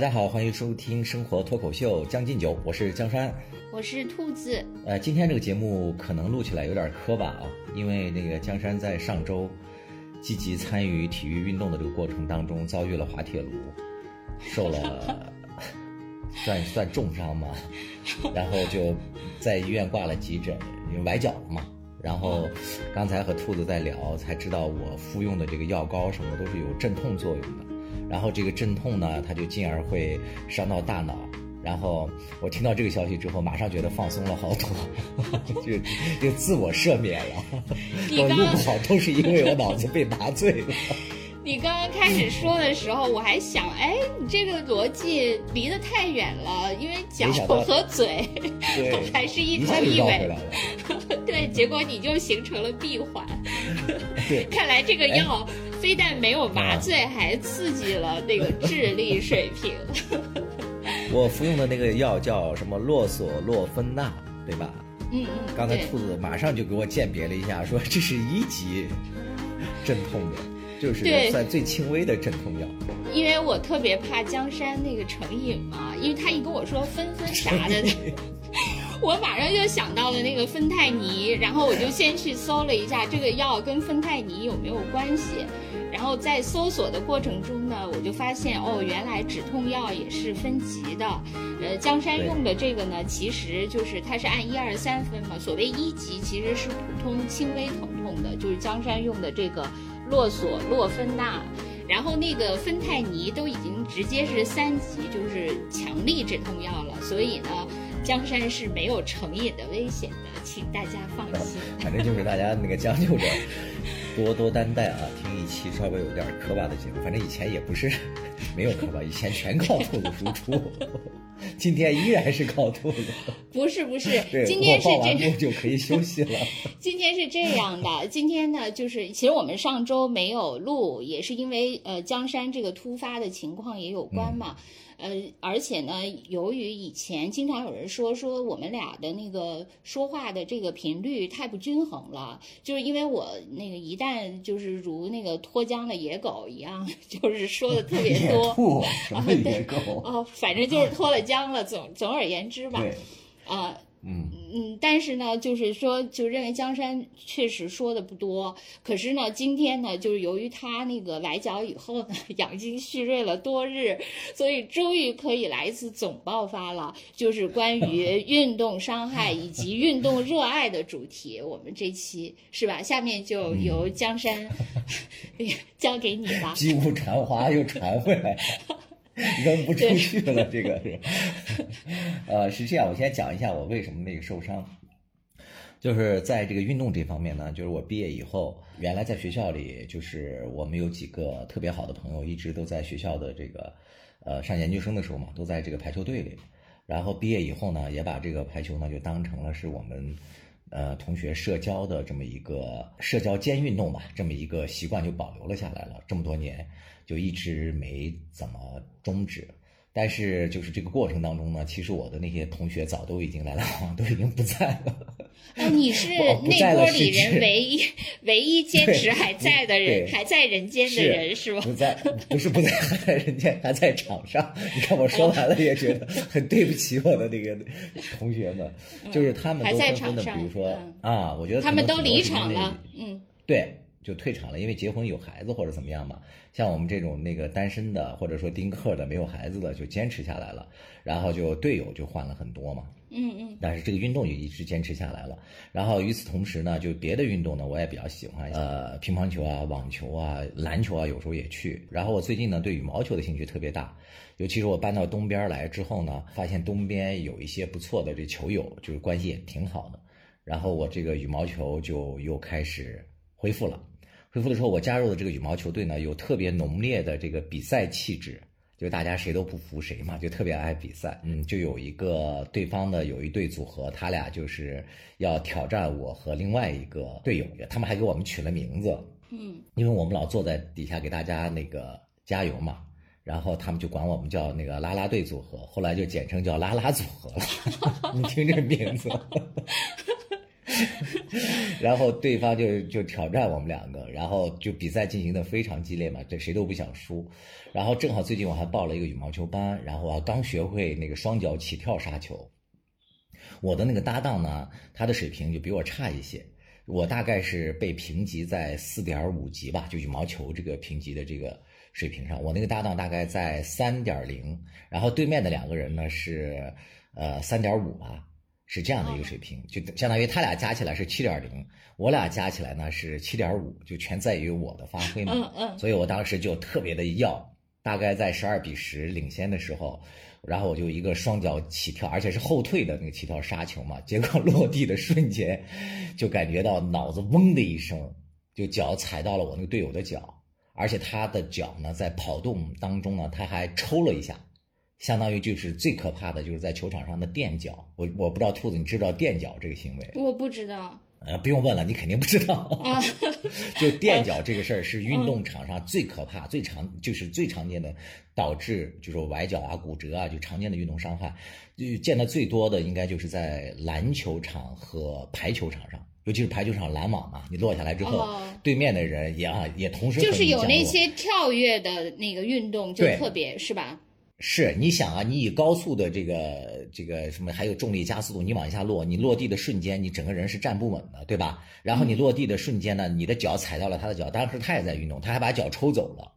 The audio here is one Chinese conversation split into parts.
大家好，欢迎收听《生活脱口秀》将进酒，我是江山，我是兔子。呃，今天这个节目可能录起来有点磕巴啊，因为那个江山在上周积极参与体育运动的这个过程当中遭遇了滑铁卢，受了算 算重伤嘛，然后就在医院挂了急诊，因为崴脚了嘛。然后刚才和兔子在聊，才知道我服用的这个药膏什么都是有镇痛作用的。然后这个镇痛呢，它就进而会伤到大脑。然后我听到这个消息之后，马上觉得放松了好多，就就自我赦免了。我录不好都是因为我脑子被麻醉了。你刚刚开始说的时候，我还想，哎，你这个逻辑离得太远了，因为脚和嘴 还是一头一尾。对，结果你就形成了闭环。对，看来这个药非但没有麻醉，还刺激了那个智力水平。我服用的那个药叫什么洛索洛芬钠，对吧？嗯嗯。刚才兔子马上就给我鉴别了一下，说这是一级镇痛的。就是算最轻微的镇痛药，因为我特别怕江山那个成瘾嘛，因为他一跟我说芬芬啥的，我马上就想到了那个芬太尼，然后我就先去搜了一下这个药跟芬太尼有没有关系，然后在搜索的过程中呢，我就发现哦，原来止痛药也是分级的，呃，江山用的这个呢，其实就是它是按一二三分嘛，所谓一级其实是普通轻微疼痛的，就是江山用的这个。洛索洛芬钠，然后那个芬太尼都已经直接是三级，就是强力止痛药了。所以呢，江山是没有成瘾的危险的，请大家放心。反正就是大家那个将就着，多多担待啊，听一期稍微有点磕巴的节目。反正以前也不是 没有磕巴，以前全靠兔子输出。今天依然是靠兔子，不是不是，今天是这就可以休息了。今天是这样的，今天呢，就是其实我们上周没有录，也是因为呃江山这个突发的情况也有关嘛。呃，而且呢，由于以前经常有人说说我们俩的那个说话的这个频率太不均衡了，就是因为我那个一旦就是如那个脱缰的野狗一样，就是说的特别多啊，野狗哦，反正就是脱了缰了。总总而言之吧，啊。嗯嗯，但是呢，就是说，就认为江山确实说的不多。可是呢，今天呢，就是由于他那个崴脚以后呢，养精蓄锐了多日，所以终于可以来一次总爆发了，就是关于 运动伤害以及运动热爱的主题。我们这期是吧？下面就由江山 交给你了。击鼓传花又传回来。扔不出去了，这个是，呃，是这样。我先讲一下我为什么那个受伤，就是在这个运动这方面呢。就是我毕业以后，原来在学校里，就是我们有几个特别好的朋友，一直都在学校的这个，呃，上研究生的时候嘛，都在这个排球队里。然后毕业以后呢，也把这个排球呢就当成了是我们，呃，同学社交的这么一个社交兼运动吧，这么一个习惯就保留了下来了。这么多年。就一直没怎么终止，但是就是这个过程当中呢，其实我的那些同学早都已经来来往往，都已经不在了。哦，你是 那波里人唯一唯一坚持还在的人，还在人间的人是吧？不在，不是不在，还在人间，还在场上。你看我说完了也觉得很对不起我的那个同学们，就是他们都纷纷的，比如说啊，我觉得他们都离场了，嗯，对。就退场了，因为结婚有孩子或者怎么样嘛。像我们这种那个单身的，或者说丁克的，没有孩子的，就坚持下来了。然后就队友就换了很多嘛。嗯嗯。但是这个运动也一直坚持下来了。然后与此同时呢，就别的运动呢，我也比较喜欢，呃，乒乓球啊、网球啊、篮球啊，有时候也去。然后我最近呢，对羽毛球的兴趣特别大，尤其是我搬到东边来之后呢，发现东边有一些不错的这球友，就是关系也挺好的。然后我这个羽毛球就又开始恢复了。恢复的时候，我加入的这个羽毛球队呢，有特别浓烈的这个比赛气质，就大家谁都不服谁嘛，就特别爱比赛。嗯，就有一个对方的有一对组合，他俩就是要挑战我和另外一个队友，他们还给我们取了名字。嗯，因为我们老坐在底下给大家那个加油嘛，然后他们就管我们叫那个啦啦队组合，后来就简称叫啦啦组合了。你听这名字。然后对方就就挑战我们两个，然后就比赛进行的非常激烈嘛，这谁都不想输。然后正好最近我还报了一个羽毛球班，然后啊刚学会那个双脚起跳杀球。我的那个搭档呢，他的水平就比我差一些，我大概是被评级在四点五级吧，就羽毛球这个评级的这个水平上，我那个搭档大概在三点零，然后对面的两个人呢是呃三点五吧。是这样的一个水平，就相当于他俩加起来是七点零，我俩加起来呢是七点五，就全在于我的发挥嘛。嗯嗯。所以我当时就特别的要，大概在十二比十领先的时候，然后我就一个双脚起跳，而且是后退的那个起跳杀球嘛，结果 落地的瞬间，就感觉到脑子嗡的一声，就脚踩到了我那个队友的脚，而且他的脚呢在跑动当中呢，他还抽了一下。相当于就是最可怕的就是在球场上的垫脚，我我不知道兔子你知道垫脚这个行为？我不知道。呃，不用问了，你肯定不知道。就垫脚这个事儿是运动场上最可怕、最常就是最常见的导致就是崴脚啊、骨折啊，就常见的运动伤害。就见的最多的应该就是在篮球场和排球场上，尤其是排球场拦网嘛，你落下来之后，对面的人也啊也同时就是有那些跳跃的那个运动就特别是吧？是，你想啊，你以高速的这个这个什么，还有重力加速度，你往下落，你落地的瞬间，你整个人是站不稳的，对吧？然后你落地的瞬间呢，你的脚踩到了他的脚，当时他也在运动，他还把脚抽走了，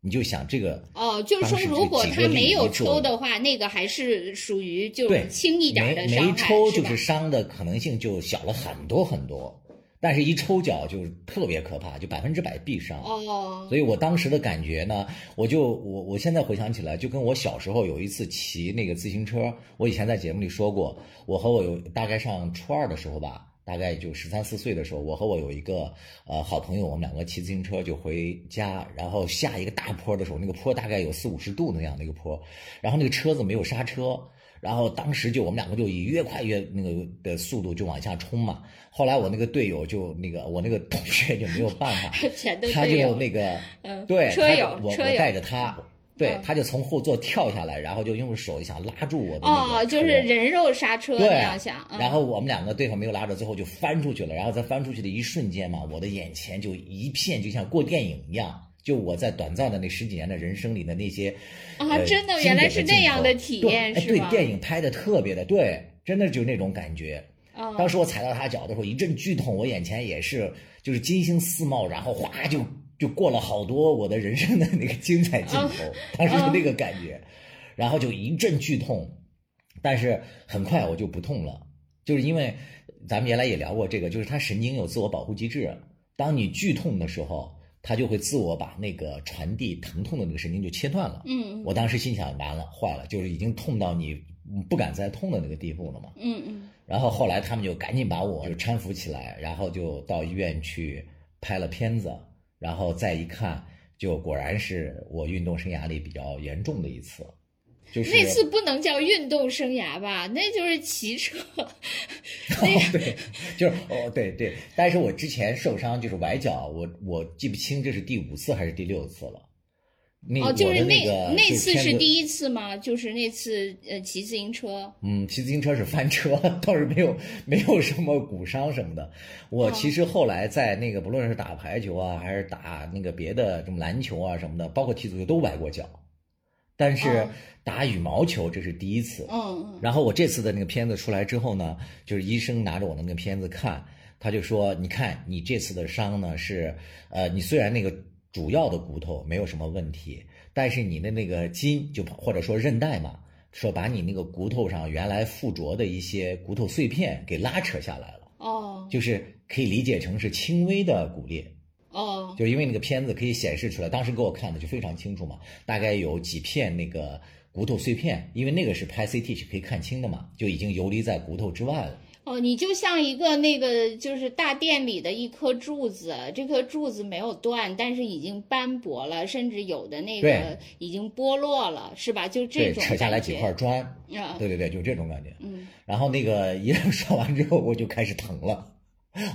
你就想这个哦，就是说如果他没有抽的话，那个还是属于就轻一点的伤害，没抽就是伤的可能性就小了很多很多。但是，一抽脚就特别可怕，就百分之百必伤。哦，所以我当时的感觉呢，我就我我现在回想起来，就跟我小时候有一次骑那个自行车，我以前在节目里说过，我和我有大概上初二的时候吧，大概就十三四岁的时候，我和我有一个呃好朋友，我们两个骑自行车就回家，然后下一个大坡的时候，那个坡大概有四五十度那样的一个坡，然后那个车子没有刹车。然后当时就我们两个就以越快越那个的速度就往下冲嘛。后来我那个队友就那个我那个同学就没有办法，他就那个对，车友，我我带着他，对，他就从后座跳下来，然后就用手想拉住我的哦，就是人肉刹车那样想。然后我们两个对方没有拉着，最后就翻出去了。然后在翻出去的一瞬间嘛，我的眼前就一片就像过电影一样。就我在短暂的那十几年的人生里的那些啊，真的原来是那样的体验，是对，电影拍的特别的对，真的就那种感觉。当时我踩到他脚的时候，一阵剧痛，我眼前也是就是金星四冒，然后哗就就过了好多我的人生的那个精彩镜头，当时就那个感觉，然后就一阵剧痛，但是很快我就不痛了，就是因为咱们原来也聊过这个，就是他神经有自我保护机制，当你剧痛的时候。他就会自我把那个传递疼痛的那个神经就切断了。嗯，我当时心想，完了，坏了，就是已经痛到你不敢再痛的那个地步了嘛。嗯嗯。然后后来他们就赶紧把我就搀扶起来，然后就到医院去拍了片子，然后再一看，就果然是我运动生涯里比较严重的一次。就是那次不能叫运动生涯吧，那就是骑车。哦，对，就是哦，对对。但是我之前受伤就是崴脚，我我记不清这是第五次还是第六次了。哦，就是那那次是第一次吗？就是那次呃骑自行车。嗯，骑自行车是翻车，倒是没有没有什么骨伤什么的。我其实后来在那个不论是打排球啊，还是打那个别的什么篮球啊什么的，包括踢足球都崴过脚。但是打羽毛球这是第一次，嗯嗯。然后我这次的那个片子出来之后呢，就是医生拿着我的那个片子看，他就说：“你看你这次的伤呢是，呃，你虽然那个主要的骨头没有什么问题，但是你的那个筋就或者说韧带嘛，说把你那个骨头上原来附着的一些骨头碎片给拉扯下来了，哦，就是可以理解成是轻微的骨裂。”哦，就因为那个片子可以显示出来，当时给我看的就非常清楚嘛，大概有几片那个骨头碎片，因为那个是拍 CT 是可以看清的嘛，就已经游离在骨头之外了。哦，你就像一个那个就是大殿里的一颗柱子，这颗柱子没有断，但是已经斑驳了，甚至有的那个已经剥落了，是吧？就这种扯下来几块砖，啊对对对，就这种感觉。嗯，然后那个 一说完之后，我就开始疼了。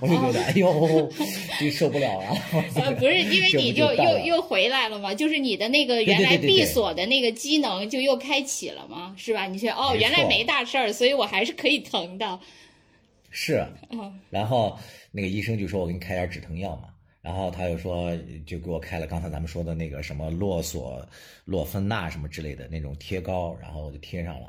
我就觉得，哎呦，就受不了了。呃，不是，因为 你就又又回来了嘛，就是你的那个原来闭锁的那个机能就又开启了嘛，是吧？你说哦，原来没大事儿，所以我还是可以疼的。是，嗯然后那个医生就说我给你开点止疼药嘛，然后他又说就给我开了刚才咱们说的那个什么洛索洛芬钠什么之类的那种贴膏，然后我就贴上了，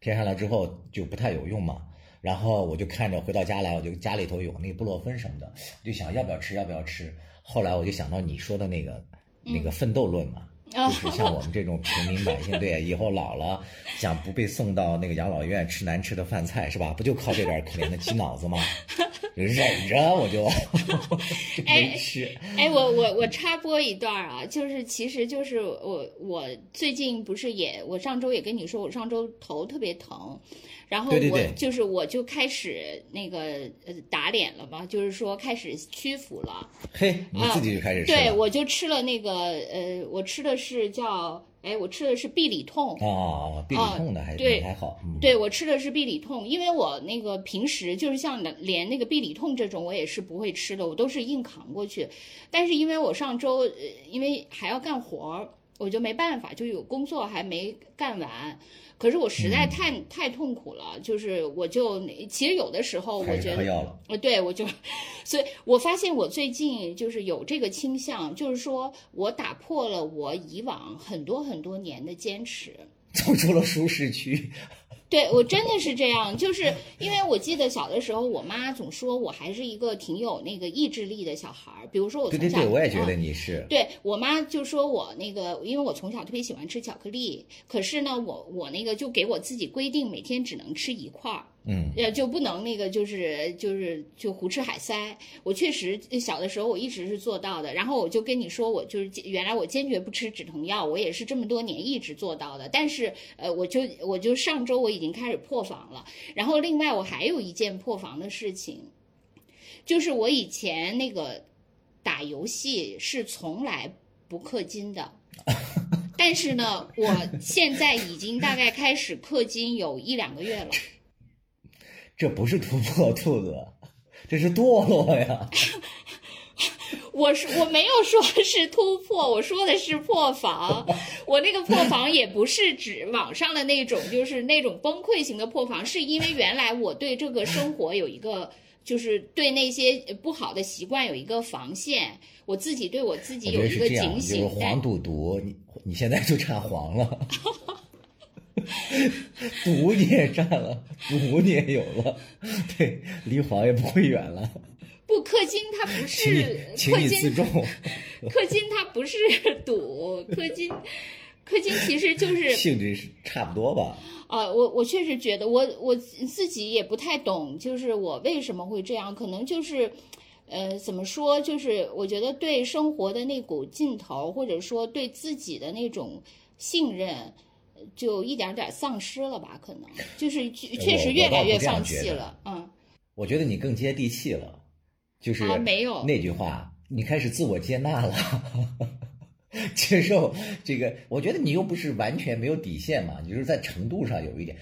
贴上了之后就不太有用嘛。然后我就看着回到家来，我就家里头有那个布洛芬什么的，就想要不要吃，要不要吃。后来我就想到你说的那个那个奋斗论嘛，啊就是像我们这种平民百姓，对，以后老了想不被送到那个养老院吃难吃的饭菜是吧？不就靠这点可怜的鸡脑子吗？忍着我就 没吃。哎，我我我插播一段啊，就是其实就是我我最近不是也我上周也跟你说，我上周头特别疼，然后我就是我就开始那个呃打脸了嘛，就是说开始屈服了。嘿，你自己就开始吃对，我就吃了那个呃，我吃的是叫哎，我吃的是必理痛。哦，必理痛的还对还好，嗯，对我吃的是必理痛，因为我那个平时就是像连那个必理痛这种我也是不会吃的，我都是硬扛过去。但是因为我上周呃，因为还要干活儿，我就没办法，就有工作还没干完。可是我实嗯在太、太痛苦了，就是我就其实有的时候我觉得。呃，对，我就，所以我发现我最近就是有这个倾向，就是说我打破了我以往很多很多年的坚持。走出了舒适区，对我真的是这样，就是因为我记得小的时候，我妈总说我还是一个挺有那个意志力的小孩儿。比如说我从小，对对对，我也觉得嗯你是，对我妈就说我那个，因为我从小特别喜欢吃巧克力，可是呢，我我那个就给我自己规定每天只能吃一块儿，嗯，呃，就不能那个就是就是就胡吃海塞。我确实小的时候我一直是做到的，然后我就跟你说，我就是原来我坚决不吃止疼药，我也是这么多年一直做到的。但是呃，我就我就上周我已经开始破防了，然后另外我还有一件破防的事情，就是我以前那个打游戏是从来不氪金的。但是呢，我现在已经大概开始氪金有一两个月了。这不是突破，兔子，这是堕落呀。我是我没有说是突破，我说的是破防。我那个破防也不是指网上的那种，就是那种崩溃型的破防，是因为原来我对这个生活有一个，就是对那些不好的习惯有一个防线，我自己对我自己有一个警就是醒。但黄赌毒，你你现在就差黄了，毒你也占了，赌你也有了，对，离黄也不会远了，不氪金它不是氪金，自重。氪金它不是赌，氪金。氪金其实就是性质是差不多吧？啊，我我确实觉得我我自己也不太懂，就是我为什么会这样，可能就是，呃，怎么说，就是我觉得对生活的那股劲头，或者说对自己的那种信任，呃就一点点丧失了吧？可能 就是确确实越来越放弃了，嗯，我觉得你更接地气了，就是啊没有那句话，你开始自我接纳了，接受这个。我觉得你又不是完全没有底线嘛，你就是在程度上有一点。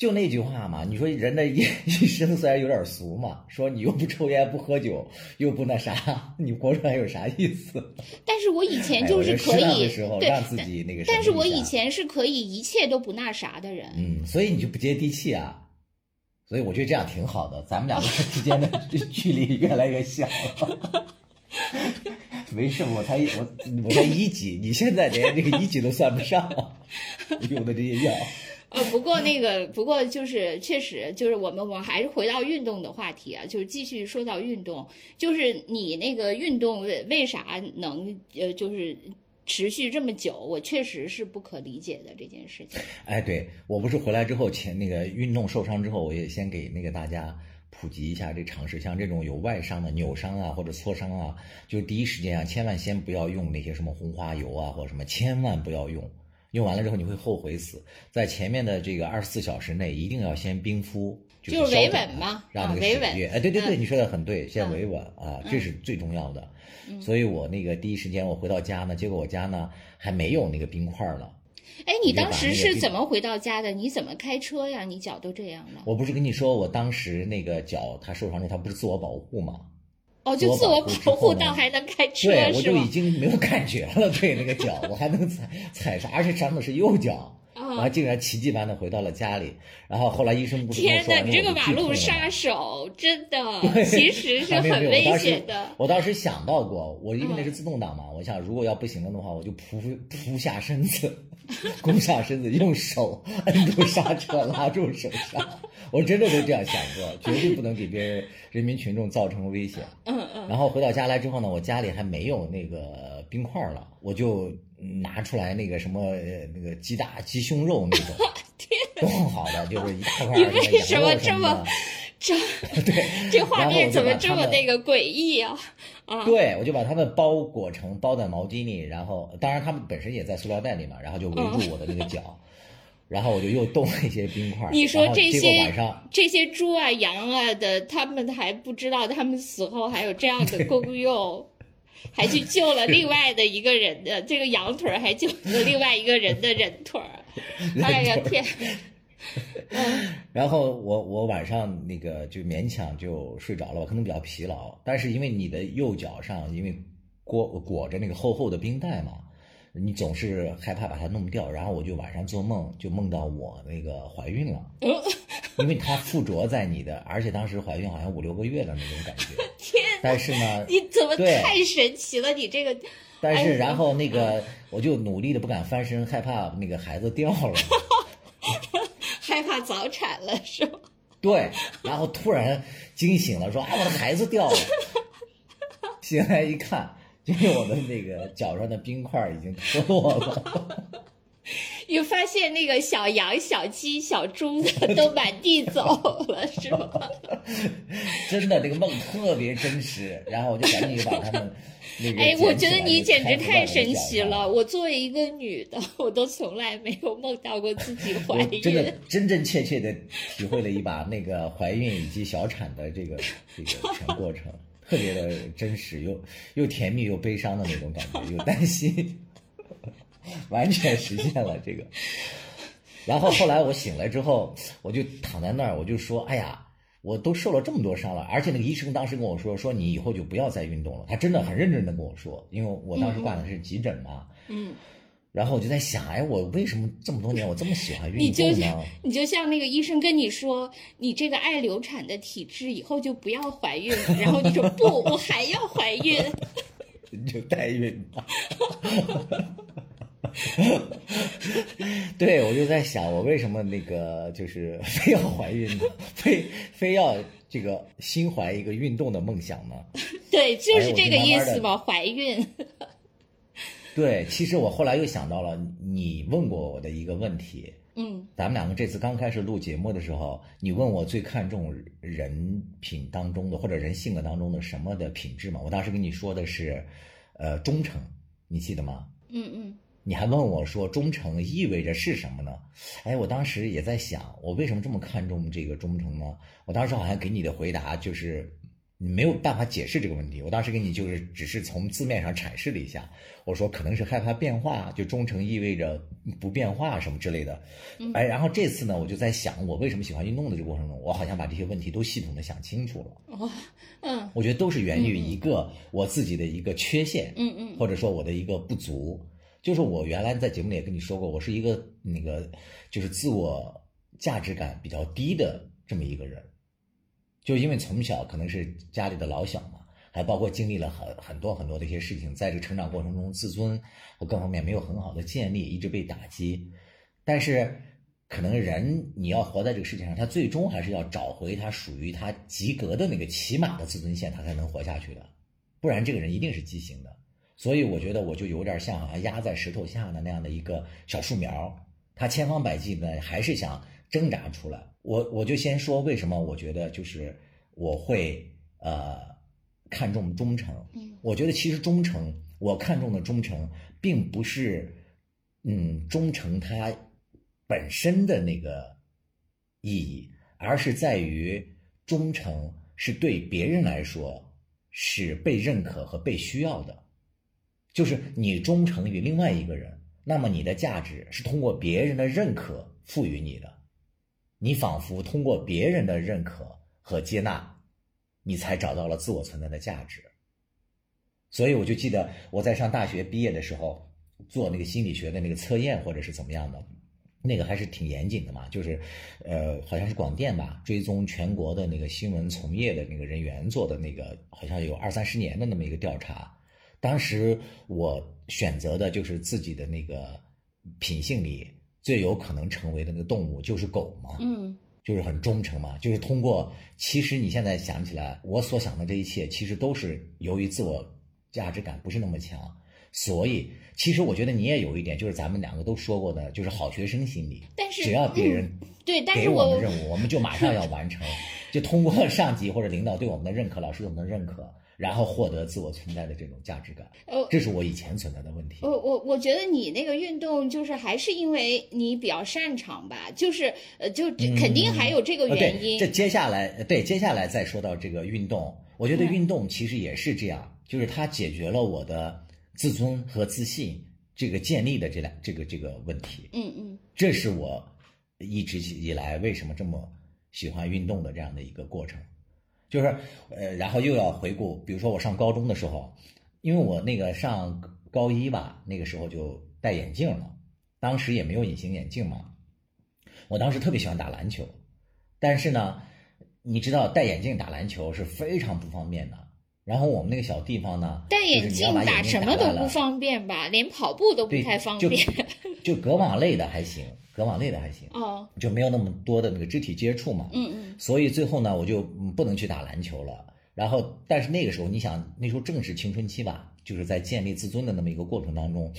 就那句话嘛，你说人的一一生虽然有点俗嘛，说你又不抽烟不喝酒，又不那啥，你活出来有啥意思？但是我以前就是可以，的时候对，让自己那个。但是我以前是可以一切都不那啥的人，嗯，所以你就不接地气啊。所以我觉得这样挺好的，咱们两个之间的距离越来越小了。没事，我才我我才一级，你现在连这个一级都算不上，用的这些药。呃，不过那个，不过就是确实，就是我们我们还是回到运动的话题啊，就是继续说到运动，就是你那个运动为为啥能呃就是持续这么久，我确实是不可理解的这件事情。哎，对我不是回来之后前那个运动受伤之后，我也先给那个大家普及一下这常识，像这种有外伤的扭伤啊或者挫伤啊，就第一时间啊，千万先不要用那些什么红花油啊或者什么，千万不要用。用完了之后你会后悔死，在前面的这个二十四小时内一定要先冰敷，就是维稳嘛让那个啊维稳血液，哎，对对对，嗯你说的很对，先嗯维稳啊，这是最重要的。嗯所以我那个第一时间我回到家呢，结果我家呢还没有那个冰块呢。哎，你当时是怎么回到家的？你怎么开车呀？你脚都这样了？我不是跟你说，我当时那个脚它受伤之后，它不是自我保护吗？哦，就自我我保护到还能开车对，我就已？经没有感觉了，对那个脚，我还能踩踩啥，而且伤的是右脚。啊后竟然奇迹般的回到了家里。然后后来医生不是跟我天哪，你这个马路杀手真的，其实 是很危险的。我当时想到过，我因为那是嗯自动挡嘛，我想如果要不行了的话，我就扑扑下身子，弓下身子，用手摁住刹车，拉住手刹。我真的都这样想过，绝对不能给别人人民群众造成危险。嗯嗯，然后回到家来之后呢，我家里还没有那个冰块了，我就拿出来那个什么呃那个鸡大鸡胸肉那种，冻好的，就是一大块儿 你那个为什么羊肉什么这么的。这 这画面怎么这么那个诡异啊？啊，对，我就把它们包裹成包在毛巾里，然后当然它们本身也在塑料袋里嘛，然后就围住我的那个脚，然后我就又冻了一些冰块儿。你说这些这些猪啊、羊啊的，他们还不知道他们死后还有这样的功用，还去救了另外的一个人的这个羊腿儿，还救了另外一个人的人腿儿。哎呀天！嗯然后我我晚上那个就勉强就睡着了吧，可能比较疲劳，但是因为你的右脚上因为裹裹着那个厚厚的冰袋嘛，你总是害怕把它弄掉，然后我就晚上做梦就梦到我那个怀孕了，因为它附着在你的，而且当时怀孕好像五六个月的那种感觉，天，但是呢，你怎么太神奇了？你这个，但是然后那个我就努力的不敢翻身，害怕那个孩子掉了。害怕早产了是吗？对，然后突然惊醒了，说：“啊，我的孩子掉了。”醒来一看，就是我的那个脚上的冰块已经脱落了。你发现那个小羊、小鸡、小猪的 都满地走了是吗？真的，这个梦特别真实。然后我就赶紧把他们那个哎，我觉得你简直太神奇了！我作为一个女的，我都从来没有梦到过自己怀孕真的。真真切切的体会了一把那个怀孕以及小产的这个 这个全过程，特别的真实，又又甜蜜又悲伤的那种感觉，又担心，完全实现了这个。然后后来我醒来之后，我就躺在那儿，我就说：“哎呀，我都受了这么多伤了。”而且那个医生当时跟我说：“说你以后就不要再运动了。”他真的很认真的跟我说，因为我当时挂的是急诊嘛。嗯，然后我就在想，哎，我为什么这么多年我这么喜欢运动呢像？你就像那个医生跟你说，你这个爱流产的体质，以后就不要怀孕了。然后你说不，我还要怀孕。你就代孕吧。对，我就在想，我为什么那个就是非要怀孕呢？非非要这个心怀一个运动的梦想呢？对，就是这个意思嘛，怀孕。对，其实我后来又想到了你问过我的一个问题，嗯咱们两个这次刚开始录节目的时候，你问我最看重人品当中的或者人性格当中的什么的品质嘛？我当时跟你说的是，呃，忠诚，你记得吗？嗯嗯你还问我说忠诚意味着是什么呢？哎，我当时也在想，我为什么这么看重这个忠诚呢？我当时好像给你的回答就是你没有办法解释这个问题。我当时给你就是只是从字面上阐释了一下，我说可能是害怕变化，就忠诚意味着不变化什么之类的。哎，然后这次呢，我就在想，我为什么喜欢运动的这个过程中，我好像把这些问题都系统的想清楚了。哦嗯我觉得都是源于一个我自己的一个缺陷，嗯嗯或者说我的一个不足，就是我原来在节目里也跟你说过，我是一个那个就是自我价值感比较低的这么一个人，就因为从小可能是家里的老小嘛，还包括经历了很很多很多的一些事情，在这成长过程中，自尊和各方面没有很好的建立，一直被打击，但是。可能人你要活在这个世界上，他最终还是要找回他属于他及格的那个起码的自尊线，他才能活下去的，不然这个人一定是畸形的。所以我觉得我就有点像好像压在石头下的那样的一个小树苗，他千方百计的还是想挣扎出来。我我就先说为什么我觉得就是我会呃看重忠诚。嗯我觉得其实忠诚，我看重的忠诚，并不是嗯忠诚它本身的那个意义，而是在于忠诚是对别人来说是被认可和被需要的。就是你忠诚于另外一个人，那么你的价值是通过别人的认可赋予你的，你仿佛通过别人的认可和接纳，你才找到了自我存在的价值。所以我就记得我在上大学毕业的时候做那个心理学的那个测验，或者是怎么样的，那个还是挺严谨的嘛，就是，呃，好像是广电吧，追踪全国的那个新闻从业的那个人员做的那个，好像有二三十年的那么一个调查。当时我选择的就是自己的那个品性里最有可能成为的那个动物就是狗嘛，嗯就是很忠诚嘛，就是通过。其实你现在想起来，我所想的这一切，其实都是由于自我价值感不是那么强，所以其实我觉得你也有一点，就是咱们两个都说过的，就是好学生心理。但是只要别人对，但给我我们任务，我们就马上要完成，就通过上级或者领导对我们的认可，老师对我们的认可，然后获得自我存在的这种价值感。呃这是我以前存在的问题。我我我觉得你那个运动就是还是因为你比较擅长吧，就是呃就肯定还有这个呃，原因。对，这接下来，呃对，接下来再说到这个运动，我觉得嗯运动其实也是这样，就是它解决了我的自尊和自信这个建立的这两这个这个问题。嗯嗯这是我一直以来为什么这么喜欢运动的这样的一个过程，就是呃，然后又要回顾，比如说我上高中的时候，因为我那个上高一吧，那个时候就戴眼镜了，当时也没有隐形眼镜嘛，我当时特别喜欢打篮球，但是呢，你知道戴眼镜打篮球是非常不方便的。然后我们那个小地方呢，戴眼镜打什么都不方便吧，连跑步都不太方就便。就隔网类的还行，隔网类的还行。哦，就没有那么多的那个肢体接触嘛。嗯嗯所以最后呢，我就嗯不能去打篮球了。然后，但是那个时候，你想，那时候正是青春期吧，就是在建立自尊的那么一个过程当中，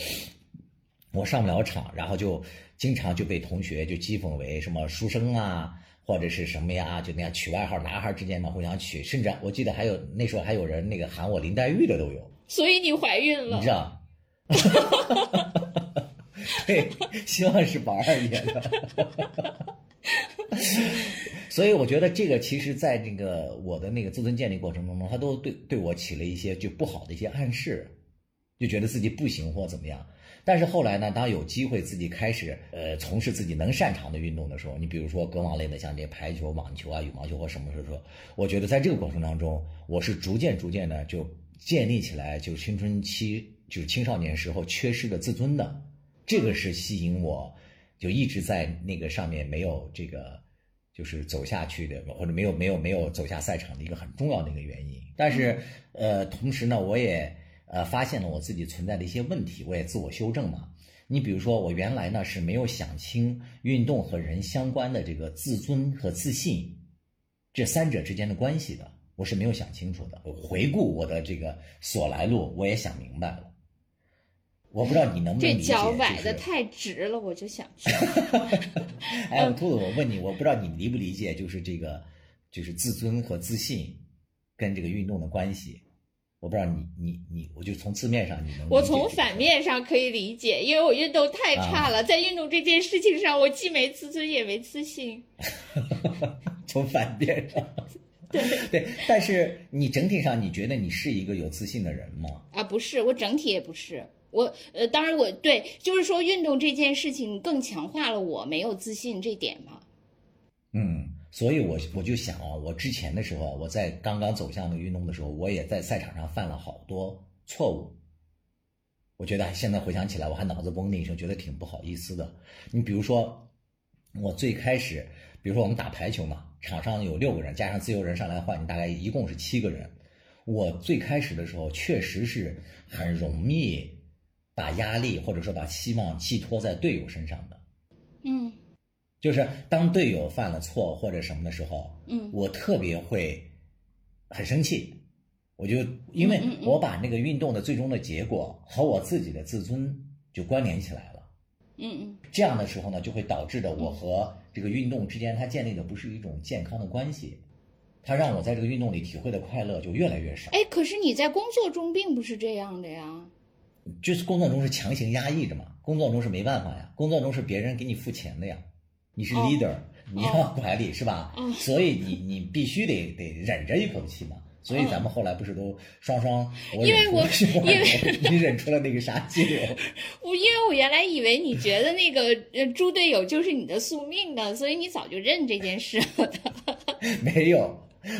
我上不了场，然后就经常就被同学就讥讽为什么书生啊，或者是什么呀，就那样取外号，男孩之间嘛互相取，甚至我记得还有那时候还有人那个喊我林黛玉的都有。所以你怀孕了你知。道？对，希望是宝二爷的。所以我觉得这个其实，在这个我的那个自尊建立过程当中，他都对对我起了一些就不好的一些暗示，就觉得自己不行或怎么样。但是后来呢，当有机会自己开始呃从事自己能擅长的运动的时候，你比如说隔网类的，像这排球、网球啊、羽毛球或什么时候，我觉得在这个过程当中，我是逐渐逐渐的就建立起来，就是青春期就是青少年时候缺失的自尊的，这个是吸引我，就一直在那个上面没有这个。就是走下去的，或者没有没有没有走下赛场的一个很重要的一个原因。但是，呃，同时呢，我也呃发现了我自己存在的一些问题，我也自我修正嘛。你比如说，我原来呢是没有想清运动和人相关的这个自尊和自信这三者之间的关系的，我是没有想清楚的。回顾我的这个所来路，我也想明白了。我不知道你能不能这理解，脚崴的太直了，我就想去。哎，我兔子，我问你，我不知道你理不理解，就是这个，就是自尊和自信跟这个运动的关系。我不知道你你你，我就从字面上你能我从反面上可以理解，因为我运动太差啊了，在运动这件事情上，我既没自尊也没自信。从反面上，对对，但是你整体上，你觉得你是一个有自信的人吗？啊，不是，我整体也不是。我呃，当然我对，就是说运动这件事情更强化了我没有自信这点嘛。嗯，所以我我就想啊，我之前的时候，我在刚刚走向那个运动的时候，我也在赛场上犯了好多错误。我觉得现在回想起来，我还脑子嗡的一声，觉得挺不好意思的。你比如说，我最开始，比如说我们打排球嘛，场上有六个人，加上自由人上来换，你大概一共是七个人。我最开始的时候，确实是很容易把压力或者说把希望寄托在队友身上的。嗯就是当队友犯了错或者什么的时候，嗯我特别会很生气，我就因为我把那个运动的最终的结果和我自己的自尊就关联起来了。嗯嗯，这样的时候呢，就会导致的我和这个运动之间它建立的不是一种健康的关系，它让我在这个运动里体会的快乐就越来越少。哎，可是你在工作中并不是这样的呀。就是工作中是强行压抑着嘛，工作中是没办法呀，工作中是别人给你付钱的呀，你是哦 leader，、你要管理是吧？嗯所以你你必须得得忍着一口气嘛。所以咱们后来不是都双双，我因为我因为你忍出了那个啥劲儿，我因为我原来以为你觉得那个呃猪队友就是你的宿命的，所以你早就认这件事了的。没有。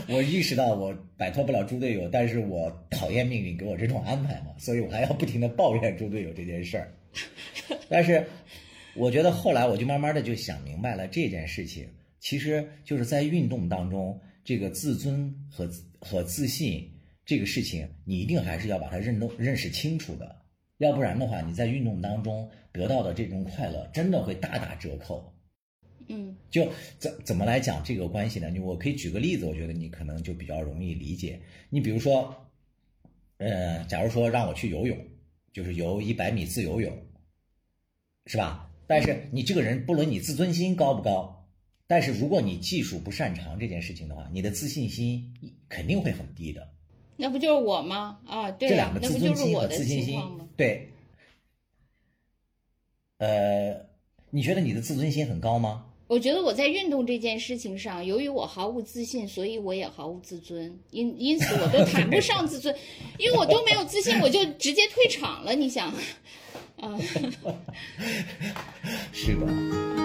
我意识到我摆脱不了猪队友，但是我讨厌命运给我这种安排嘛，所以我还要不停的抱怨猪队友这件事儿。但是，我觉得后来我就慢慢的就想明白了这件事情，其实就是在运动当中，这个自尊和和自信这个事情，你一定还是要把它认懂认识清楚的，要不然的话，你在运动当中得到的这种快乐，真的会大打折扣。嗯就怎怎么来讲这个关系呢？你我可以举个例子，我觉得你可能就比较容易理解。你比如说，呃，假如说让我去游泳，就是游一百米自由泳，是吧？但是你这个人，不论你自尊心高不高，但是如果你技术不擅长这件事情的话，你的自信心肯定会很低的。那不就是我吗？啊，对呀、这两个那不自尊心就是我的和自信心对。呃，你觉得你的自尊心很高吗？我觉得我在运动这件事情上，由于我毫无自信，所以我也毫无自尊，因因此我都谈不上自尊，因为我都没有自信，我就直接退场了。你想，啊、是的。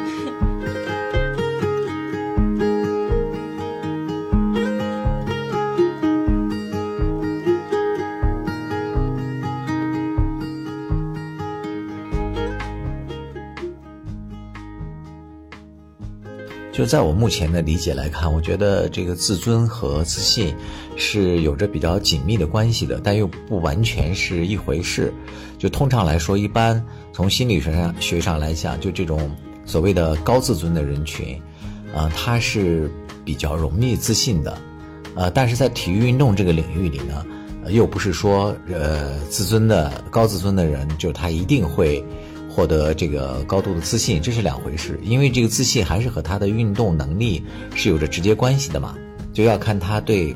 就在我目前的理解来看，我觉得这个自尊和自信是有着比较紧密的关系的，但又不完全是一回事。就通常来说，一般从心理学上学上来讲，就这种所谓的高自尊的人群，啊、他是比较容易自信的，呃，但是在体育运动这个领域里呢，又不是说呃自尊的高自尊的人就他一定会获得这个高度的自信，这是两回事。因为这个自信还是和他的运动能力是有着直接关系的嘛，就要看他对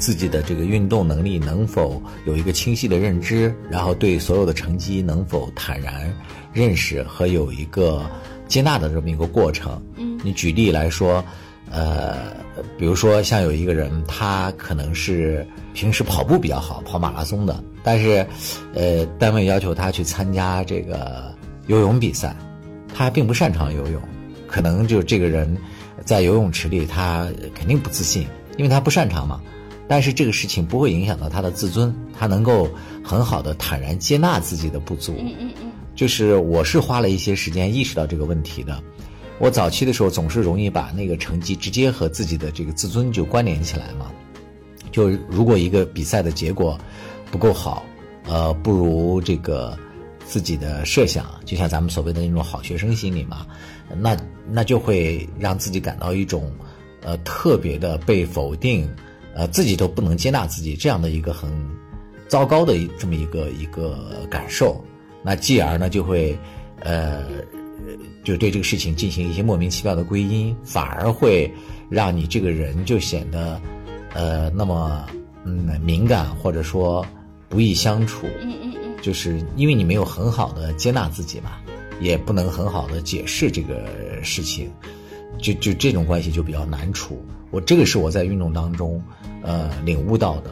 自己的这个运动能力能否有一个清晰的认知，然后对所有的成绩能否坦然认识和有一个接纳的这么一个过程。嗯，你举例来说，呃，比如说像有一个人，他可能是平时跑步比较好，跑马拉松的，但是，呃，单位要求他去参加这个游泳比赛，他并不擅长游泳，可能就这个人在游泳池里他肯定不自信，因为他不擅长嘛。但是这个事情不会影响到他的自尊，他能够很好的坦然接纳自己的不足。嗯嗯嗯，就是我是花了一些时间意识到这个问题的。我早期的时候总是容易把那个成绩直接和自己的这个自尊就关联起来嘛。就如果一个比赛的结果不够好，呃，不如这个自己的设想，就像咱们所谓的那种好学生心理嘛，那那就会让自己感到一种呃特别的被否定，呃自己都不能接纳自己这样的一个很糟糕的这么一个一个感受。那继而呢，就会呃，就对这个事情进行一些莫名其妙的归因，反而会让你这个人就显得呃那么嗯敏感，或者说不易相处。嗯嗯嗯，就是因为你没有很好的接纳自己嘛，也不能很好的解释这个事情，就就这种关系就比较难处。我这个是我在运动当中呃领悟到的。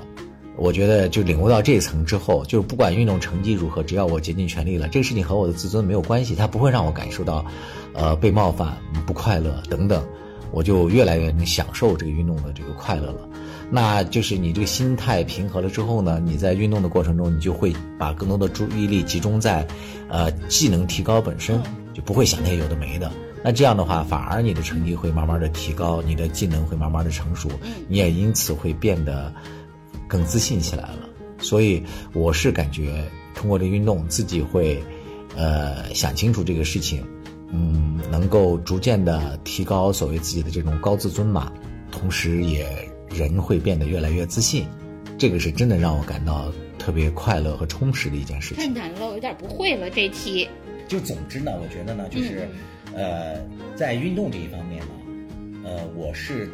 我觉得就领悟到这一层之后，就是不管运动成绩如何，只要我竭尽全力了，这个事情和我的自尊没有关系，它不会让我感受到，呃，被冒犯、不快乐等等，我就越来越能享受这个运动的这个快乐了。那就是你这个心态平和了之后呢，你在运动的过程中，你就会把更多的注意力集中在，呃，技能提高本身，就不会想那些有的没的。那这样的话，反而你的成绩会慢慢的提高，你的技能会慢慢的成熟，你也因此会变得更自信起来了。所以我是感觉通过这运动，自己会，呃，想清楚这个事情，嗯，能够逐渐的提高所谓自己的这种高自尊嘛，同时也人会变得越来越自信，这个是真的让我感到特别快乐和充实的一件事情。太难了，我有点不会了这题。就总之呢，我觉得呢，就是，呃，在运动这一方面呢，呃，我是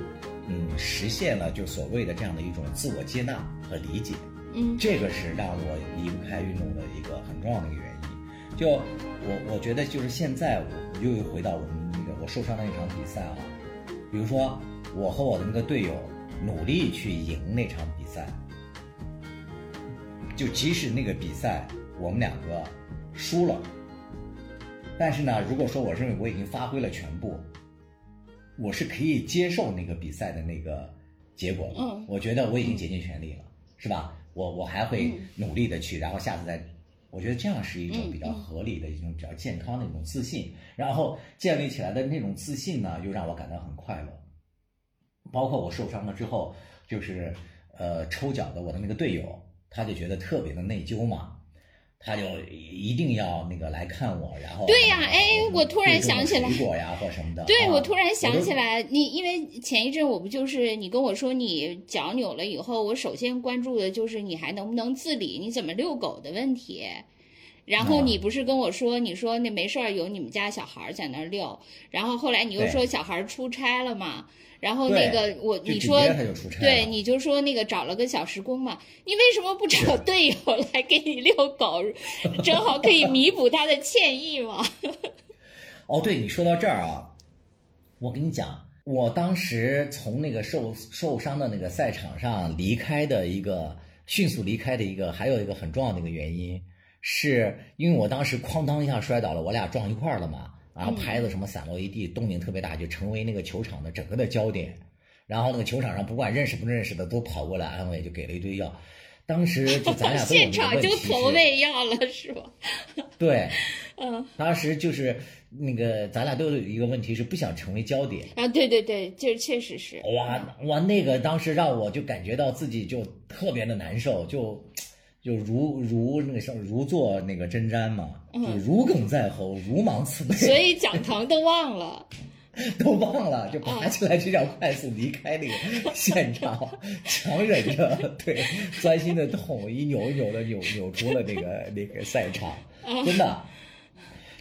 嗯实现了就所谓的这样的一种自我接纳和理解，嗯这个是让我离不开运动的一个很重要的一个原因。就我我觉得就是现在我我又回到我们那个我受伤的那场比赛啊，比如说我和我的那个队友努力去赢那场比赛，就即使那个比赛我们两个输了。但是呢，如果说我认为我已经发挥了全部，我是可以接受那个比赛的那个结果的。嗯我觉得我已经竭尽全力了，是吧？我我还会努力的去，然后下次再我觉得这样是一种比较合理的一种比较健康的一种自信，然后建立起来的那种自信呢，又让我感到很快乐。包括我受伤了之后，就是呃抽脚的我的那个队友，他就觉得特别的内疚嘛，他就一定要那个来看我，然后对呀，哎，我突然想起来，水果呀或什么的，对，啊我突然想起来，你因为前一阵我不就是你跟我说你脚扭了以后，我首先关注的就是你还能不能自理，你怎么遛狗的问题。然后啊你不是跟我说，你说那没事儿，有你们家小孩儿在那儿遛，然后后来你又说小孩儿出差了嘛，然后那个我你说对，你就说那个找了个小时工嘛，你为什么不找队友来给你遛狗，正好可以弥补他的歉意嘛？哦，对你说到这儿啊，我跟你讲，我当时从那个受受伤的那个赛场上离开的一个迅速离开的一个，还有一个很重要的一个原因，是因为我当时哐当一下摔倒了，我俩撞一块儿了嘛，然后拍子什么散落一地，动静特别大，就成为那个球场的整个的焦点。然后那个球场上不管认识不认识的都跑过来安慰，就给了一堆药。当时就咱俩 都有现场就投喂药了是吧？对，嗯当时就是那个咱俩都有一个问题是不想成为焦点。啊，对对对，这确实是。哇哇，那个当时让我就感觉到自己就特别的难受，就就如如那个什么如坐那个针毡嘛，就如鲠在喉，如芒刺背，嗯所以讲堂都忘了，都忘了，就爬起来就想快速离开那个现场，强忍着对钻心的痛，一扭一扭的扭扭出了那个那个赛场，真的。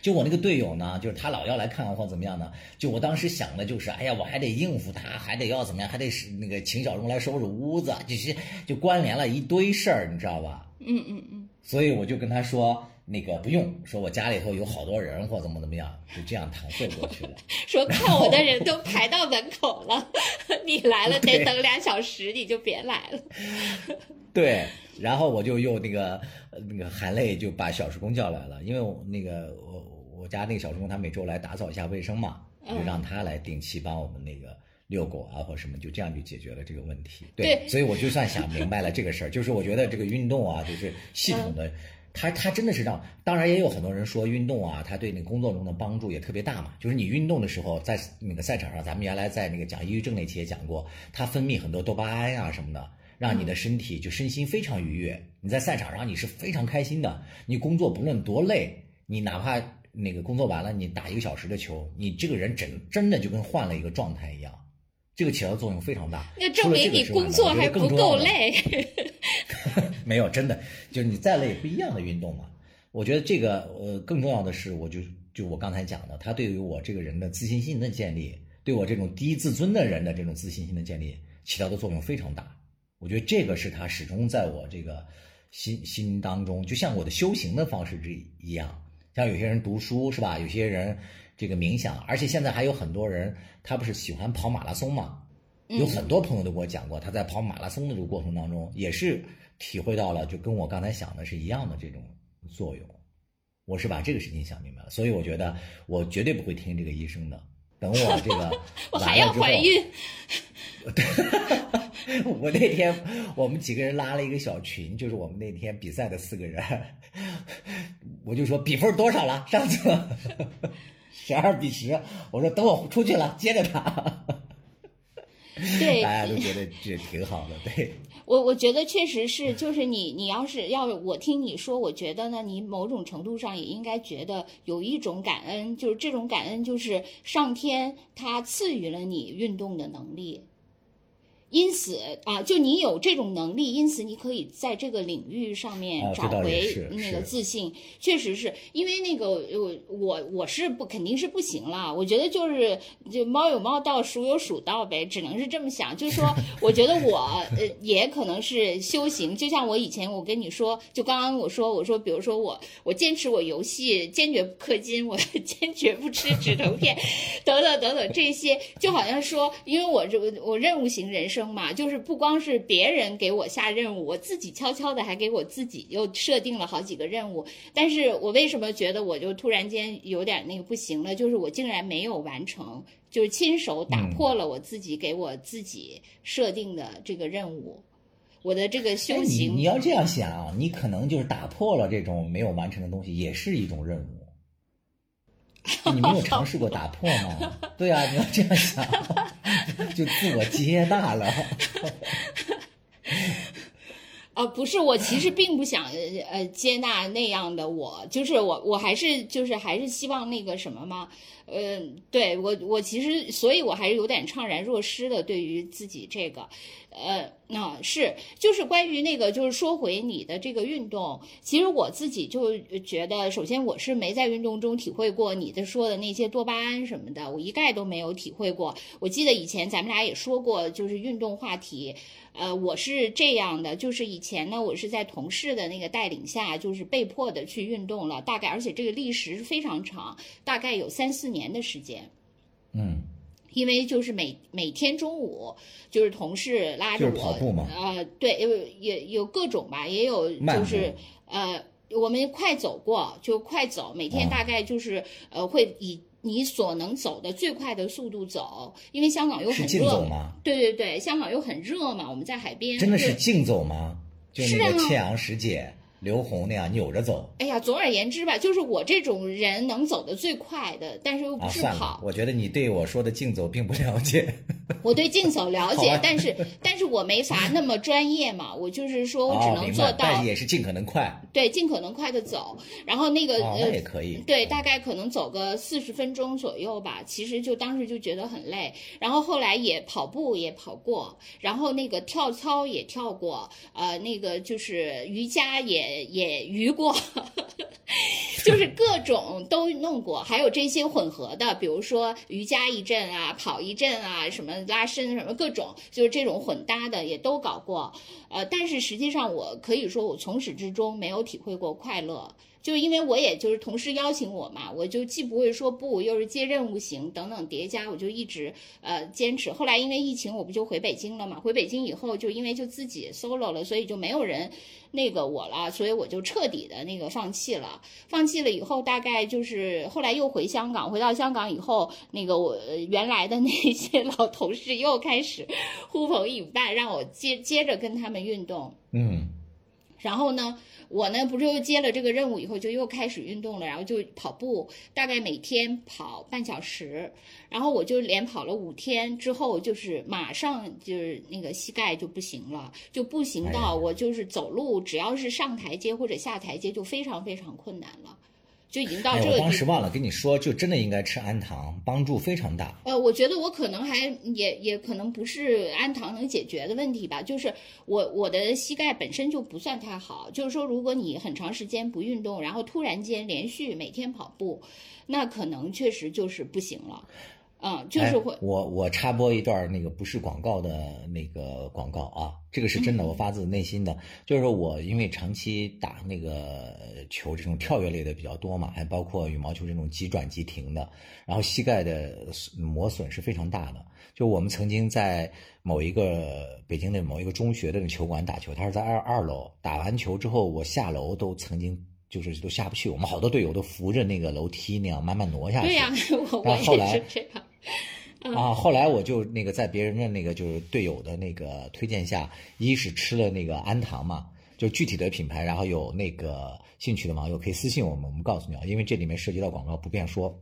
就我那个队友呢，就是他老要来看我或怎么样呢？就我当时想的就是，哎呀，我还得应付他，还得要怎么样，还得是那个请小荣来收拾屋子，就是就关联了一堆事儿，你知道吧？嗯嗯嗯，所以我就跟他说，那个不用，说我家里头有好多人或怎么怎么样，就这样搪塞过去了。说看我的人都排到门口了，你来了 得等俩小时，你就别来了。对，然后我就又那个呃那个含泪就把小时工叫来了，因为我那个我我家那个小时工他每周来打扫一下卫生嘛，就让他来定期帮我们那个遛狗啊或什么，就这样就解决了这个问题。对所以我就算想明白了这个事儿，就是我觉得这个运动啊，就是系统的。它它真的是让，当然也有很多人说运动啊，它对那工作中的帮助也特别大嘛。就是你运动的时候，在那个赛场上，咱们原来在那个讲抑郁症那期也讲过，它分泌很多多巴胺啊什么的，让你的身体就身心非常愉悦。你在赛场上你是非常开心的，你工作不论多累，你哪怕那个工作完了，你打一个小时的球，你这个人整真的就跟换了一个状态一样，这个起到的作用非常大。那证明你工作还不够累。没有，真的就是你再累不一样的运动嘛。我觉得这个呃更重要的是，我就就我刚才讲的，它对于我这个人的自信心的建立，对我这种低自尊的人的这种自信心的建立起到的作用非常大。我觉得这个是他始终在我这个心心当中，就像我的修行的方式之一样。像有些人读书是吧？有些人这个冥想，而且现在还有很多人，他不是喜欢跑马拉松嘛？有很多朋友都跟我讲过，他在跑马拉松的这个过程当中，也是体会到了，就跟我刚才想的是一样的这种作用。我是把这个事情想明白了，所以我觉得我绝对不会听这个医生的。等我这个我还要完了之后 怀孕，我那天我们几个人拉了一个小群，就是我们那天比赛的四个人，我就说比分多少了？上次十二比十，我说等我出去了接着打，对，大家都觉得这挺好的，对。我我觉得确实是，就是你你要是要我听你说，我觉得呢，你某种程度上也应该觉得有一种感恩，就是这种感恩就是上天他赐予了你运动的能力。因此啊，就你有这种能力，因此你可以在这个领域上面找回那个自信。确实是因为那个我我我是不肯定是不行了。我觉得就是就猫有猫道，鼠有鼠道呗，只能是这么想。就是说，我觉得我呃也可能是修行，就像我以前我跟你说，就刚刚我说我说，比如说我我坚持我游戏坚决不氪金，我 坚决不吃止疼片，等等等等这些，就好像说，因为我这个我任务型人生嘛，就是不光是别人给我下任务，我自己悄悄的还给我自己又设定了好几个任务。但是我为什么觉得我就突然间有点那个不行了？就是我竟然没有完成，就是亲手打破了我自己给我自己设定的这个任务。我的这个修行。你要这样想，你可能就是打破了这种没有完成的东西，也是一种任务。你没有尝试过打破吗？对啊，你要这样想，就自我接纳了。啊，不是，我其实并不想呃呃接纳那样的我，就是我我还是就是还是希望那个什么嘛，嗯，对我我其实，所以我还是有点怅然若失的对于自己这个，呃，那、是就是关于那个就是说回你的这个运动，其实我自己就觉得，首先我是没在运动中体会过你的说的那些多巴胺什么的，我一概都没有体会过。我记得以前咱们俩也说过，就是运动话题。呃，我是这样的，就是以前呢，我是在同事的那个带领下，就是被迫的去运动了，大概而且这个历时非常长，大概有三四年的时间。嗯，因为就是每每天中午，就是同事拉着我，就是跑步嘛呃，对，有也有各种吧，也有就是呃，我们快走过，就快走，每天啊大概就是、呃会以你所能走的最快的速度走，因为香港又很热？对对对，香港又很热嘛，我们在海边，真的是竞走吗？就那是倩阳师姐、刘虹那样扭着走哎呀，总而言之吧，就是我这种人能走得最快的，但是又不啊？是跑，，我觉得你对我说的竞走并不了解。我对竞走了，解但是但是我没法那么专业嘛，我就是说我只哦，能做到是也是尽可能快。对尽可能快的走，然后那个、哦，那呃也可以。对，大概可能走个四十分钟左右吧。其实就当时就觉得很累，然后后来也跑步也跑过，然后那个跳操也跳过，呃，那个就是瑜伽也也瑜过，就是各种都弄过，还有这些混合的，比如说瑜伽一阵啊，跑一阵啊，什么拉伸什么各种，就是这种混搭的也都搞过。呃，但是实际上我可以说，我从始至终没有体会过快乐。就因为我也就是同事邀请我嘛，我就既不会说不，又是接任务型等等叠加，我就一直呃坚持。后来因为疫情，我不就回北京了嘛？回北京以后，就因为就自己 solo 了，所以就没有人那个我了，所以我就彻底的那个放弃了。放弃了以后，大概就是后来又回香港，回到香港以后，那个我原来的那些老同事又开始呼朋引伴，让我接接着跟他们运动。嗯，然后呢，我呢不是又接了这个任务以后，就又开始运动了，然后就跑步，大概每天跑半小时，然后我就连跑了五天之后，就是马上就是那个膝盖就不行了，就不行到我就是走路，只要是上台阶或者下台阶就非常非常困难了，就已经到这个。当时忘了跟你说，就真的应该吃氨糖，帮助非常大。呃，我觉得我可能还也也可能不是氨糖能解决的问题吧，就是我我的膝盖本身就不算太好，就是说如果你很长时间不运动，然后突然间连续每天跑步，那可能确实就是不行了，嗯，就是哎会，我我插播一段那个不是广告的那个广告啊，这个是真的，我发自内心的。就是说我因为长期打那个球这种跳跃类的比较多嘛，还包括羽毛球这种急转急停的，然后膝盖的磨损是非常大的。就我们曾经在某一个北京的某一个中学的那球馆打球，他是在二二楼，打完球之后我下楼都曾经就是都下不去，我们好多队友都扶着那个楼梯那样慢慢挪下去。对呀、我我后后来是这样，嗯 啊，后来我就那个在别人的那个就是队友的那个推荐下，一是吃了那个氨糖嘛，就具体的品牌，然后有那个兴趣的网友可以私信我们，我们告诉你啊，因为这里面涉及到广告不便说。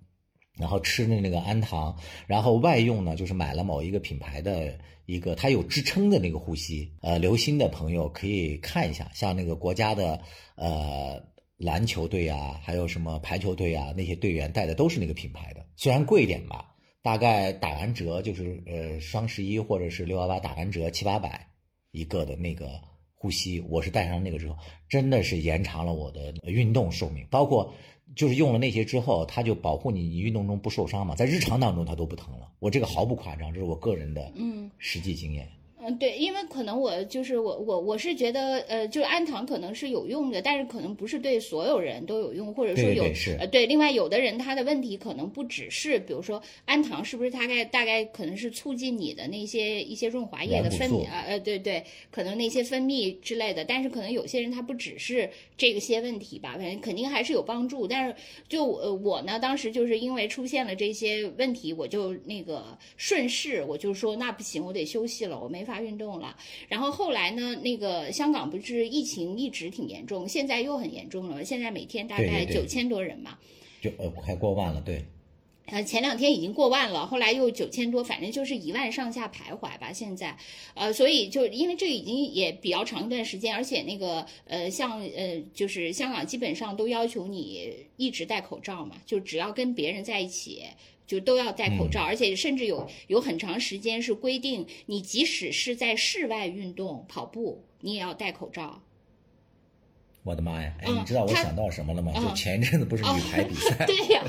然后吃的那个氨糖，然后外用呢，就是买了某一个品牌的一个它有支撑的那个护膝。呃，留心的朋友可以看一下，像那个国家的呃篮球队啊，还有什么排球队啊，那些队员戴的都是那个品牌的，虽然贵一点吧，大概打完折就是呃双十一或者是六幺八打完折七八百一个的那个护膝，我是戴上那个之后，真的是延长了我的运动寿命，包括。就是用了那些之后，它就保护你，你运动中不受伤嘛，在日常当中它都不疼了。我这个毫不夸张，这是我个人的嗯。实际经验。嗯，对，因为可能我就是我我我是觉得，呃，就是氨糖可能是有用的，但是可能不是对所有人都有用，或者说有呃对。另外，有的人他的问题可能不只是，比如说氨糖是不是大概大概可能是促进你的那些一些润滑液的分泌啊呃对对，可能那些分泌之类的，但是可能有些人他不只是这个些问题吧，反正肯定还是有帮助。但是就呃我呢，当时就是因为出现了这些问题，我就那个顺势我就说那不行，我得休息了，我没法发运动了。然后后来呢，那个香港不是疫情一直挺严重，现在又很严重了，现在每天大概九千多人嘛。就呃快过万了，对，呃，前两天已经过万了，后来又九千多，反正就是一万上下徘徊吧。现在，呃，所以就因为这已经也比较长一段时间，而且那个呃，像呃，就是香港基本上都要求你一直戴口罩嘛，就只要跟别人在一起。就都要戴口罩，而且甚至有有很长时间是规定，你即使是在室外运动跑步，你也要戴口罩。我的妈呀！哎，嗯你知道我想到什么了吗？嗯就前一阵子不是女排比赛，对呀、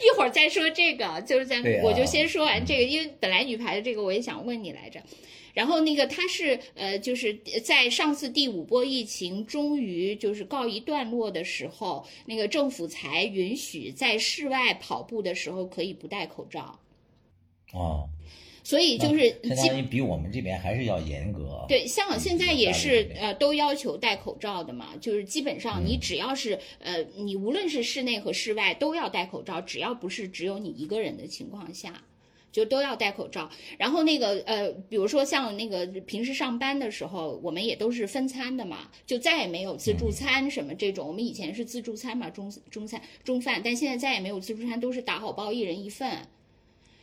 一会儿再说这个，就是在、啊我就先说完这个，因为本来女排的这个我也想问你来着。然后那个他是呃，就是在上次第五波疫情终于就是告一段落的时候，那个政府才允许在室外跑步的时候可以不戴口罩，哦，所以就是基相当于比我们这边还是要严格。对，香港现在也是呃都要求戴口罩的嘛，就是基本上你只要是、呃你无论是室内和室外都要戴口罩，只要不是只有你一个人的情况下。就都要戴口罩，然后那个呃，比如说像那个平时上班的时候，我们也都是分餐的嘛，就再也没有自助餐什么这种。我们以前是自助餐嘛，中中餐中饭，但现在再也没有自助餐，都是打好包，一人一份。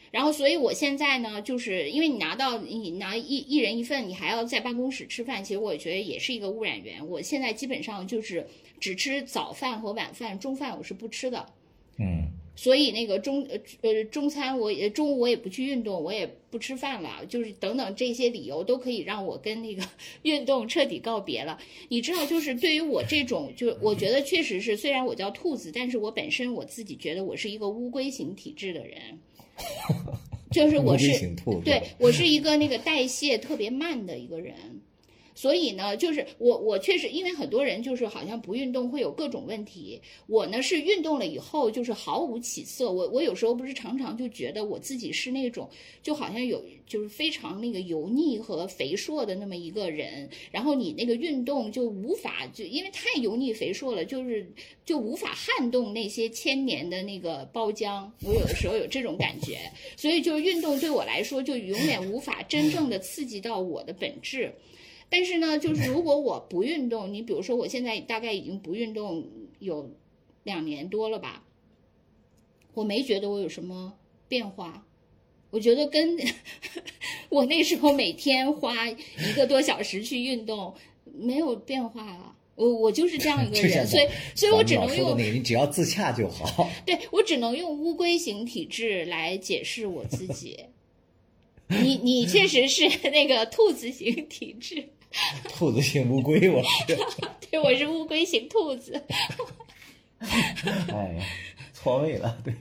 然后，所以我现在呢，就是因为你拿到你拿一一人一份，你还要在办公室吃饭，其实我觉得也是一个污染源。我现在基本上就是只吃早饭和晚饭，中饭我是不吃的。嗯，所以那个中呃呃中餐我也中午我也不去运动，我也不吃饭了，就是等等这些理由都可以让我跟那个 运动彻底告别了。你知道，就是对于我这种，就我觉得确实是，虽然我叫兔子，但是我本身我自己觉得我是一个乌龟型体质的人，就是我是对我是一个那个代谢特别慢的一个人。所以呢，就是我我确实，因为很多人就是好像不运动会有各种问题，我呢是运动了以后就是毫无起色。我我有时候不是常常就觉得我自己是那种就好像有就是非常那个油腻和肥硕的那么一个人，然后你那个运动就无法就因为太油腻肥硕了，就是就无法撼动那些千年的那个包浆。我有的时候有这种感觉，所以就是运动对我来说就永远无法真正的刺激到我的本质。但是呢，就是如果我不运动，你比如说我现在大概已经不运动有两年多了吧，我没觉得我有什么变化。我觉得跟 我那时候每天花一个多小时去运动没有变化啊。我我就是这样一个人，所以所以我只能用老说的那个，你只要自洽就好。对我只能用乌龟型体质来解释我自己。你你确实是那个兔子型体质。兔子型乌龟，我是，对，我是乌龟型兔子。哎呀，错位了，对，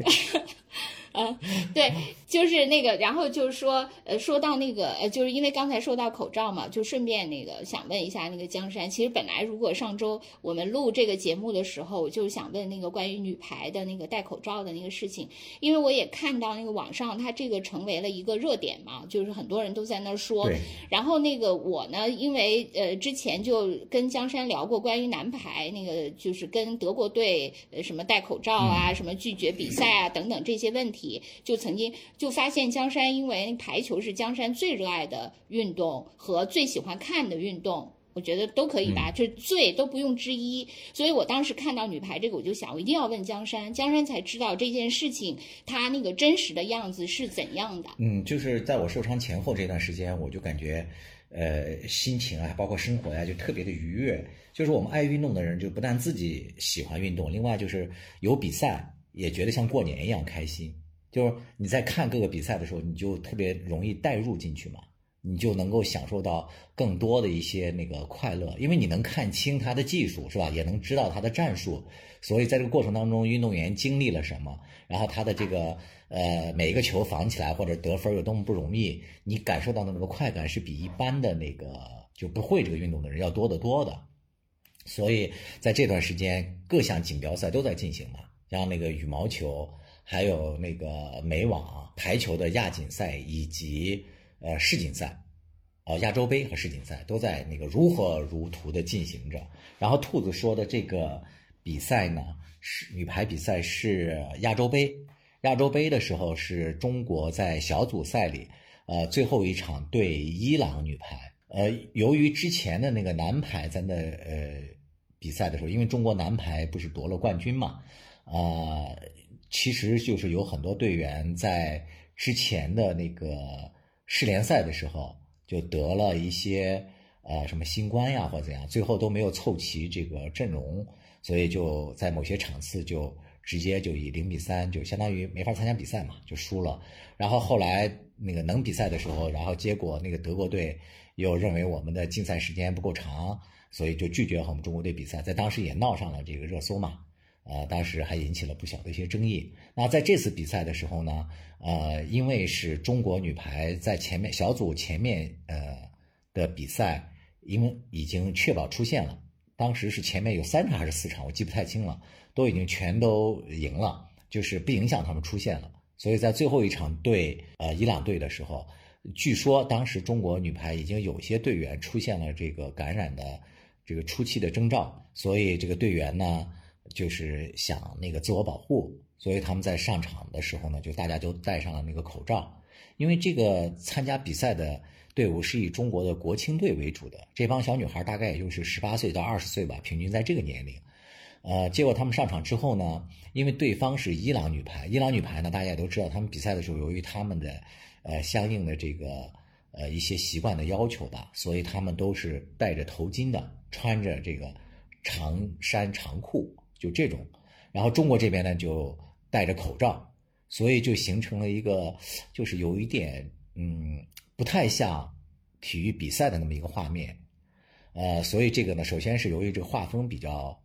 嗯，对，就是那个，然后就是说，呃，说到那个，呃，就是因为刚才说到口罩嘛，就顺便那个想问一下那个江山。其实本来如果上周我们录这个节目的时候，我就想问那个关于女排的那个戴口罩的那个事情，因为我也看到那个网上它这个成为了一个热点嘛，就是很多人都在那儿说。对，然后那个我呢，因为呃之前就跟江山聊过关于男排那个，就是跟德国队呃什么戴口罩啊，什么拒绝比赛啊等等这些问题，就曾经就发现江山因为排球是江山最热爱的运动和最喜欢看的运动。我觉得都可以吧，这最都不用之一。所以我当时看到女排这个，我就想，我一定要问江山，江山才知道这件事情它那个真实的样子是怎样的。嗯，就是在我受伤前后这段时间，我就感觉，呃，心情啊，包括生活呀、就特别的愉悦。就是我们爱运动的人，就不但自己喜欢运动，另外就是有比赛也觉得像过年一样开心。就是你在看各个比赛的时候，你就特别容易带入进去嘛，你就能够享受到更多的一些那个快乐，因为你能看清他的技术，是吧？也能知道他的战术，所以在这个过程当中，运动员经历了什么，然后他的这个呃每一个球防起来或者得分有多么不容易，你感受到的那个快感是比一般的那个就不会这个运动的人要多得多的。所以在这段时间，各项锦标赛都在进行嘛，像那个羽毛球，还有那个美网、排球的亚锦赛以及呃世锦赛，呃亚洲杯和世锦赛都在那个如火如荼的进行着。然后兔子说的这个比赛呢，是女排比赛是亚洲杯，亚洲杯的时候是中国在小组赛里呃，最后一场对伊朗女排。呃，由于之前的那个男排在那呃比赛的时候，因为中国男排不是夺了冠军嘛，啊，其实就是有很多队员在之前的那个世联赛的时候就得了一些呃什么新冠呀或者怎样，最后都没有凑齐这个阵容，所以就在某些场次就直接就以零比三就相当于没法参加比赛嘛，就输了。然后后来那个能比赛的时候，然后结果那个德国队。又认为我们的竞赛时间不够长，所以就拒绝和我们中国队比赛，在当时也闹上了这个热搜嘛，呃，当时还引起了不小的一些争议。那在这次比赛的时候呢，呃，因为是中国女排在前面小组前面呃的比赛，因为已经确保出线了，当时是前面有三场还是四场，我记不太清了，都已经全都赢了，就是不影响他们出线了。所以在最后一场对呃伊朗队的时候。据说当时中国女排已经有些队员出现了这个感染的这个初期的征兆，所以这个队员呢就是想那个自我保护，所以他们在上场的时候呢，就大家都戴上了那个口罩。因为这个参加比赛的队伍是以中国的国青队为主的，这帮小女孩大概也就是十八岁到二十岁吧，平均在这个年龄。呃，结果他们上场之后呢，因为对方是伊朗女排，伊朗女排呢大家也都知道，他们比赛的时候由于他们的。呃，相应的这个呃一些习惯的要求吧，所以他们都是戴着头巾的，穿着这个长衫长裤，就这种。然后中国这边呢就戴着口罩，所以就形成了一个就是有一点嗯不太像体育比赛的那么一个画面。呃，所以这个呢，首先是由于这个画风比较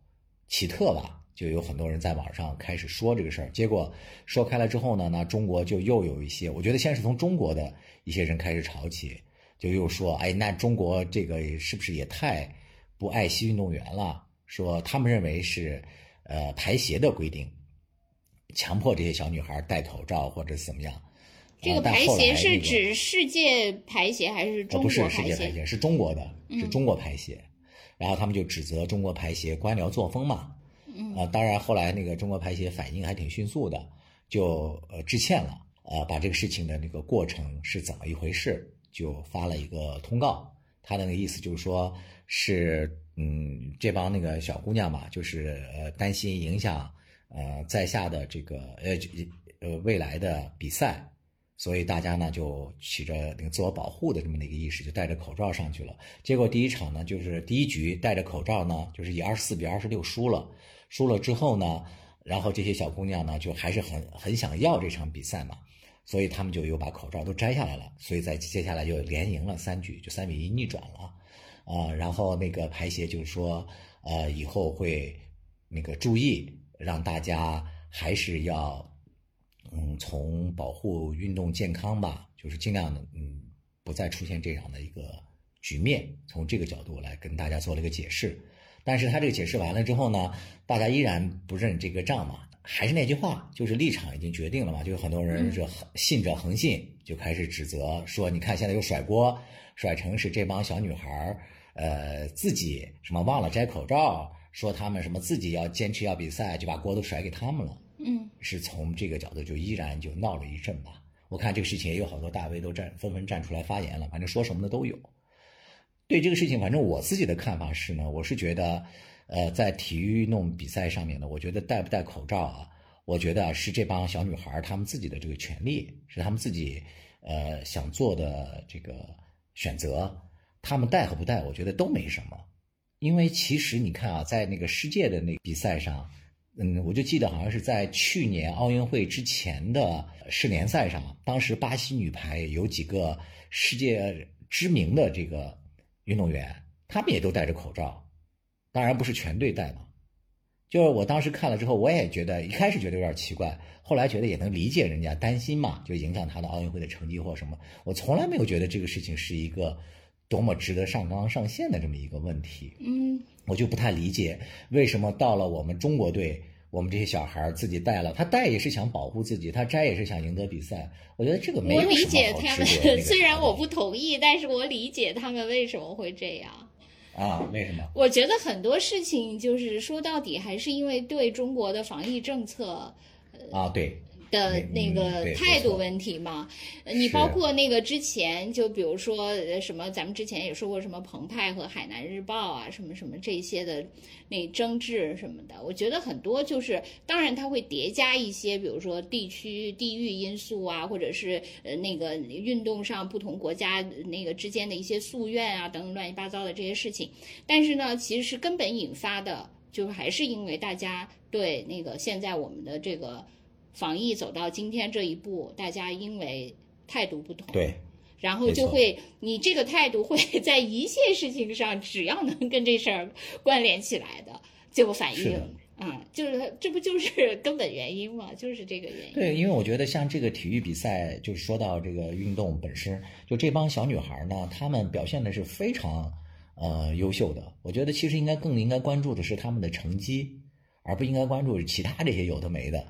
奇特吧。就有很多人在网上开始说这个事儿，结果说开了之后呢，那中国就又有一些，我觉得先是从中国的一些人开始吵起，就又说，哎，那中国这个是不是也太不爱惜运动员了？说他们认为是，呃，排协的规定，强迫这些小女孩戴口罩或者怎么样。这个排协是指世界排协还是中国排协？不是世界排协，是中国的，是中国排协。然后他们就指责中国排协官僚作风嘛。啊，当然，后来那个中国排协反应还挺迅速的，就呃致歉了，呃，把这个事情的那个过程是怎么一回事，就发了一个通告。他的那个意思就是说，是嗯，这帮那个小姑娘嘛，就是呃担心影响呃在下的这个呃呃未来的比赛，所以大家呢就起着那个自我保护的这么的一个意识，就戴着口罩上去了。结果第一场呢，就是第一局戴着口罩呢，就是以二十四比二十六输了。输了之后呢，然后这些小姑娘呢，就还是很很想要这场比赛嘛，所以他们就又把口罩都摘下来了，所以在接下来就连赢了三局，就三比一逆转了，啊，然后那个排协就是说，呃，以后会那个注意，让大家还是要，嗯，从保护运动健康吧，就是尽量的嗯，不再出现这样的一个局面，从这个角度来跟大家做了一个解释。但是他这个解释完了之后呢，大家依然不认这个账嘛，还是那句话，就是立场已经决定了嘛，就有很多人是信者恒信，就开始指责说，你看现在又甩锅，甩成是这帮小女孩儿，呃，自己什么忘了摘口罩，说他们什么自己要坚持要比赛，就把锅都甩给他们了。嗯，是从这个角度就依然就闹了一阵吧。我看这个事情也有好多大 V 都站纷纷站出来发言了，反正说什么的都有。对这个事情，反正我自己的看法是呢，我是觉得，呃，在体育运动比赛上面呢，我觉得戴不戴口罩啊，我觉得是这帮小女孩她们自己的这个权利，是她们自己呃想做的这个选择，他们戴和不戴，我觉得都没什么，因为其实你看啊，在那个世界的那个比赛上，嗯，我就记得好像是在去年奥运会之前的世联赛上，当时巴西女排有几个世界知名的这个。运动员他们也都戴着口罩，当然不是全队戴嘛。就是我当时看了之后，我也觉得一开始觉得有点奇怪，后来觉得也能理解人家担心嘛，就影响他的奥运会的成绩或什么。我从来没有觉得这个事情是一个多么值得上纲上线的这么一个问题。嗯，我就不太理解为什么到了我们中国队。我们这些小孩自己带了，他带也是想保护自己，他摘也是想赢得比赛。我觉得这个没有什么我理解他们，虽然我不同意，但是我理解他们为什么会这样。啊？为什么？我觉得很多事情就是说到底还是因为对中国的防疫政策，啊，对，的那嗯个态度问题嘛。呃你包括那个之前，就比如说呃什么，咱们之前也说过什么澎湃和海南日报啊，什么什么这些的那争执什么的，我觉得很多就是，当然它会叠加一些，比如说地区地域因素啊，或者是呃那个运动上不同国家那个之间的一些夙愿啊等等乱七八糟的这些事情。但是呢，其实是根本引发的，就是还是因为大家对那个现在我们的这个防疫走到今天这一步，大家因为态度不同，对，然后就会你这个态度会 在一切事情上，只要能跟这事儿关联起来的，就反应。啊、就是这不就是 根本原因吗？就是这个原因。对，因为我觉得像这个体育比赛，就是说到这个运动本身，就这帮小女孩呢，她们表现的是非常呃优秀的。我觉得其实应该更应该关注的是她们的成绩，而不应该关注其他这些有的没的。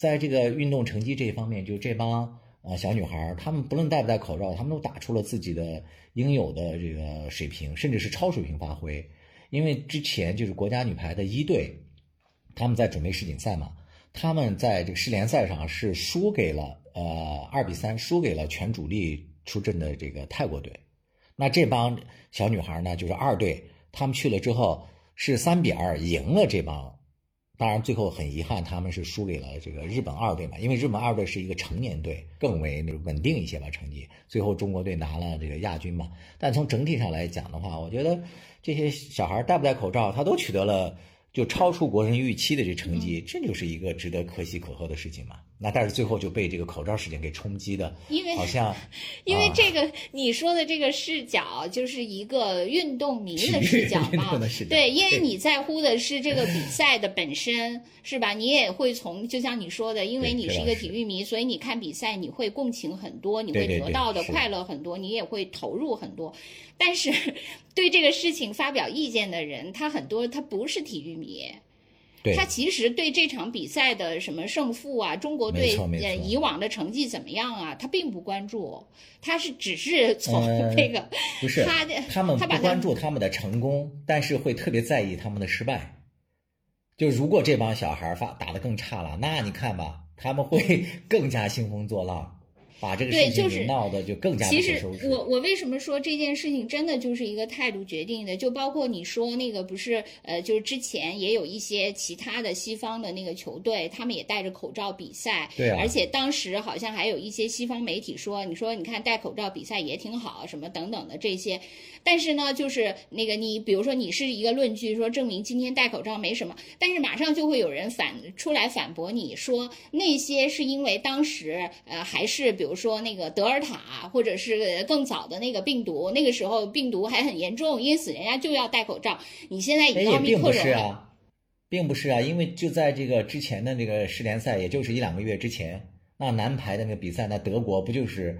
在这个运动成绩这一方面，就这帮呃小女孩，她们不论戴不戴口罩，她们都打出了自己的应有的这个水平，甚至是超水平发挥。因为之前就是国家女排的一队，他们在准备世锦赛嘛，他们在这个世联赛上是输给了呃二比三输给了全主力出阵的这个泰国队。那这帮小女孩呢，就是二队，他们去了之后是三比二赢了这帮。当然，最后很遗憾，他们是输给了这个日本二队嘛，因为日本二队是一个成年队，更为那个稳定一些吧成绩。最后中国队拿了这个亚军嘛。但从整体上来讲的话，我觉得这些小孩戴不戴口罩，他都取得了就超出国人预期的这成绩，这就是一个值得可喜可贺的事情嘛。那但是最后就被这个口罩事件给冲击的，因为好像 因为啊这个你说的这个视角就是一个运动迷的视角运嘛动的视，角对，因为你在乎的是这个比赛的本身，是吧？你也会从就像你说的，因为你是一个体育迷，所以你看比赛你会共情很多，你会得到的快乐很多，你也会投入很多。但是 对这个事情发表意见的人，他很多他不是体育他其实对这场比赛的什么胜负啊，中国队以往的成绩怎么样啊，他并不关注，他是只是从呃 那个、不是他他们不关注他们的成功，但是会特别在意他们的失败。就如果这帮小孩发打得更差了，那你看吧，他们会 更加兴风作浪，把这个事情对就是给闹得就更加不其实可收拾。我我为什么说这件事情真的就是一个态度决定的？就包括你说那个不是呃，就是之前也有一些其他的西方的那个球队，他们也戴着口罩比赛，对啊而且当时好像还有一些西方媒体说，你说你看戴口罩比赛也挺好，什么等等的这些。但是呢，就是那个你，比如说你是一个论据，说证明今天戴口罩没什么，但是马上就会有人反出来反驳你说那些是因为当时呃还是比如说那个德尔塔或者是更早的那个病毒，那个时候病毒还很严重，因此人家就要戴口罩。你现在已哎，经奥密也并不克戎了，是啊，并不是啊，因为就在这个之前的那个世联赛，也就是一两个月之前，那男排的那个比赛，那德国不就是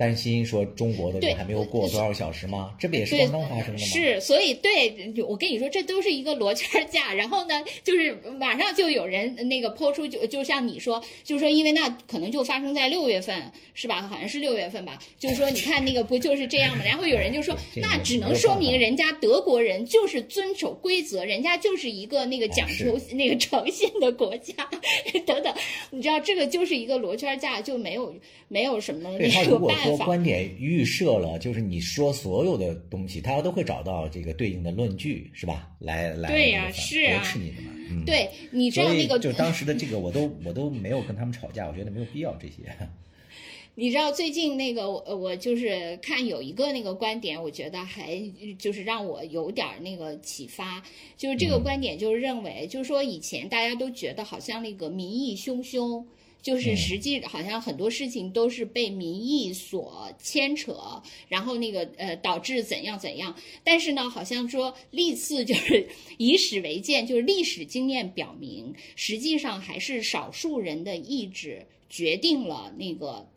担心说中国的对人还没有过多少小时吗？这不也是对刚刚发生的吗？是，所以对我跟你说，这都是一个罗圈架。然后呢，就是马上就有人那个抛出，就就像你说，就是说，因为那可能就发生在六月份，是吧？好像是六月份吧。就是说，你看那个不就是这样吗？然后有人就说，那只能说明人家德国人就是遵守规则，人家就是一个那个讲哎是求那个诚信的国家，等等。你知道，这个就是一个罗圈架，就没有没有什么那个如果观点预设了，就是你说所有的东西，他都会找到这个对应的论据，是吧？来来，对呀那个反是啊驳斥你的嘛。嗯，对，你知道那个就当时的这个，我都我都没有跟他们吵架，我觉得没有必要这些。你知道最近那个我我就是看有一个那个观点，我觉得还就是让我有点儿那个启发，就是这个嗯观点就是认为，就是说以前大家都觉得好像那个民意汹汹。就是嗯。实际好像很多事情都是被民意所牵扯，然后那个呃导致怎样怎样，但是呢，好像说历次就是以史为鉴，就是历史经验表明，实际上还是少数人的意志决定了那个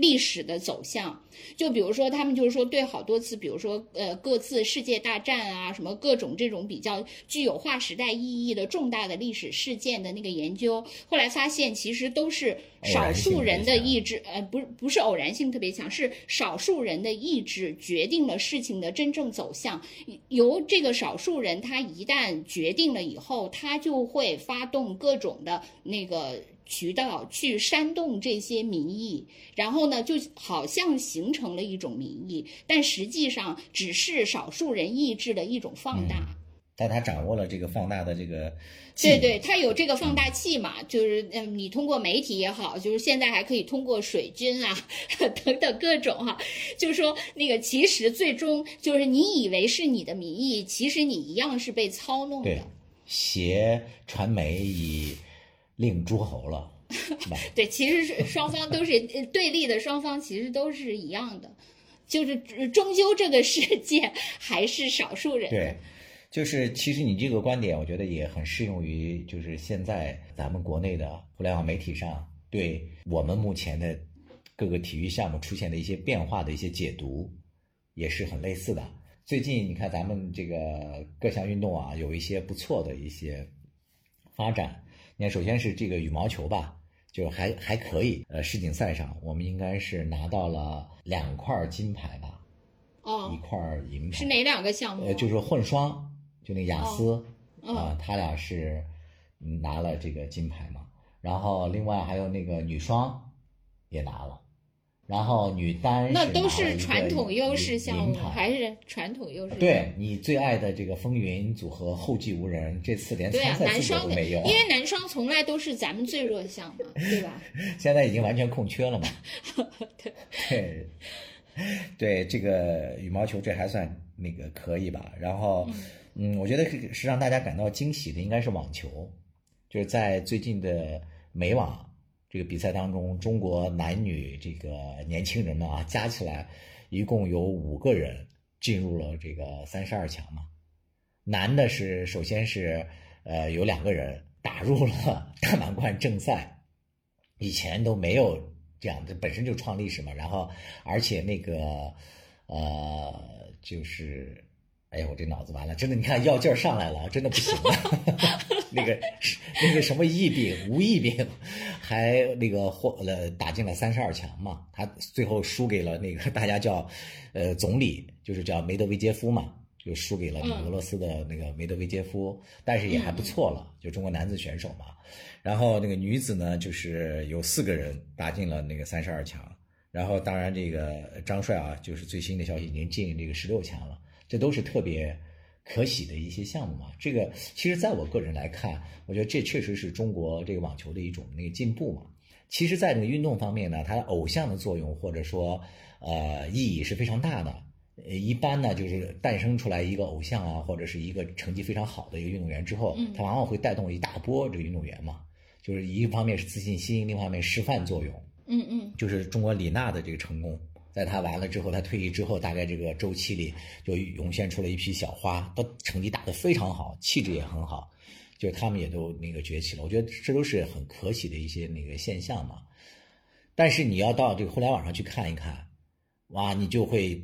历史的走向。就比如说，他们就是说对好多次，比如说呃各自世界大战啊，什么各种这种比较具有划时代意义的重大的历史事件的那个研究，后来发现其实都是少数人的意志，呃，不是不是偶然性特别强，是少数人的意志决定了事情的真正走向。由这个少数人，他一旦决定了以后，他就会发动各种的那个。渠道去煽动这些民意，然后呢，就好像形成了一种民意，但实际上只是少数人意志的一种放大。但他掌握了这个放大的这个，对对，他有这个放大器嘛，就是嗯，你通过媒体也好，就是现在还可以通过水军啊等等各种哈，就是说那个其实最终就是你以为是你的民意，其实你一样是被操弄的。挟传媒以令诸侯了，对，其实是双方都是对立的，双方其实都是一样的，就是终究这个世界还是少数人。对。就是其实你这个观点，我觉得也很适用于就是现在咱们国内的互联网媒体上对我们目前的各个体育项目出现的一些变化的一些解读，也是很类似的。最近你看咱们这个各项运动啊，有一些不错的一些发展。你看，首先是这个羽毛球吧，就还还可以。呃，世锦赛上我们应该是拿到了两块金牌吧？哦，一块银牌。是哪两个项目？呃，就是混双。就那雅思啊，他俩是拿了这个金牌嘛，然后另外还有那个女双也拿了，然后女单那都是传统优势项目，还是传统优势？对你最爱的这个风云组合后继无人，这次连参赛资格都没有，因为男双从来都是咱们最弱项嘛，对吧？现在已经完全空缺了嘛。对对，这个羽毛球这还算那个可以吧？然后。嗯，我觉得是是让大家感到惊喜的，应该是网球，就是在最近的美网这个比赛当中，中国男女这个年轻人们啊，加起来一共有五个人进入了这个三十二强嘛。男的是首先是呃有两个人打入了大满贯正赛，以前都没有这样的，本身就创历史嘛。然后而且那个呃就是。哎呀，我这脑子完了，真的，你看药劲儿上来了，真的不行了。那个那个什么疫病，无疫病，还那个获了打进了三十二强嘛。他最后输给了那个大家叫呃总理，就是叫梅德韦杰夫嘛，就输给了俄罗斯的那个梅德韦杰夫，但是也还不错了，就中国男子选手嘛。然后那个女子呢，就是有四个人打进了那个三十二强。然后当然这个张帅啊，就是最新的消息已经进这个十六强了。这都是特别可喜的一些项目嘛。这个其实，在我个人来看，我觉得这确实是中国这个网球的一种那个进步嘛。其实，在这个运动方面呢，它的偶像的作用或者说呃意义是非常大的。呃，一般呢就是诞生出来一个偶像啊，或者是一个成绩非常好的一个运动员之后，他往往会带动一大波这个运动员嘛。就是一方面是自信心，另一方面示范作用。嗯嗯，就是中国李娜的这个成功。在他完了之后，他退役之后，大概这个周期里就涌现出了一批小花，都成绩打得非常好，气质也很好，就他们也都那个崛起了。我觉得这都是很可喜的一些那个现象嘛。但是你要到这个互联网上去看一看，哇，你就会，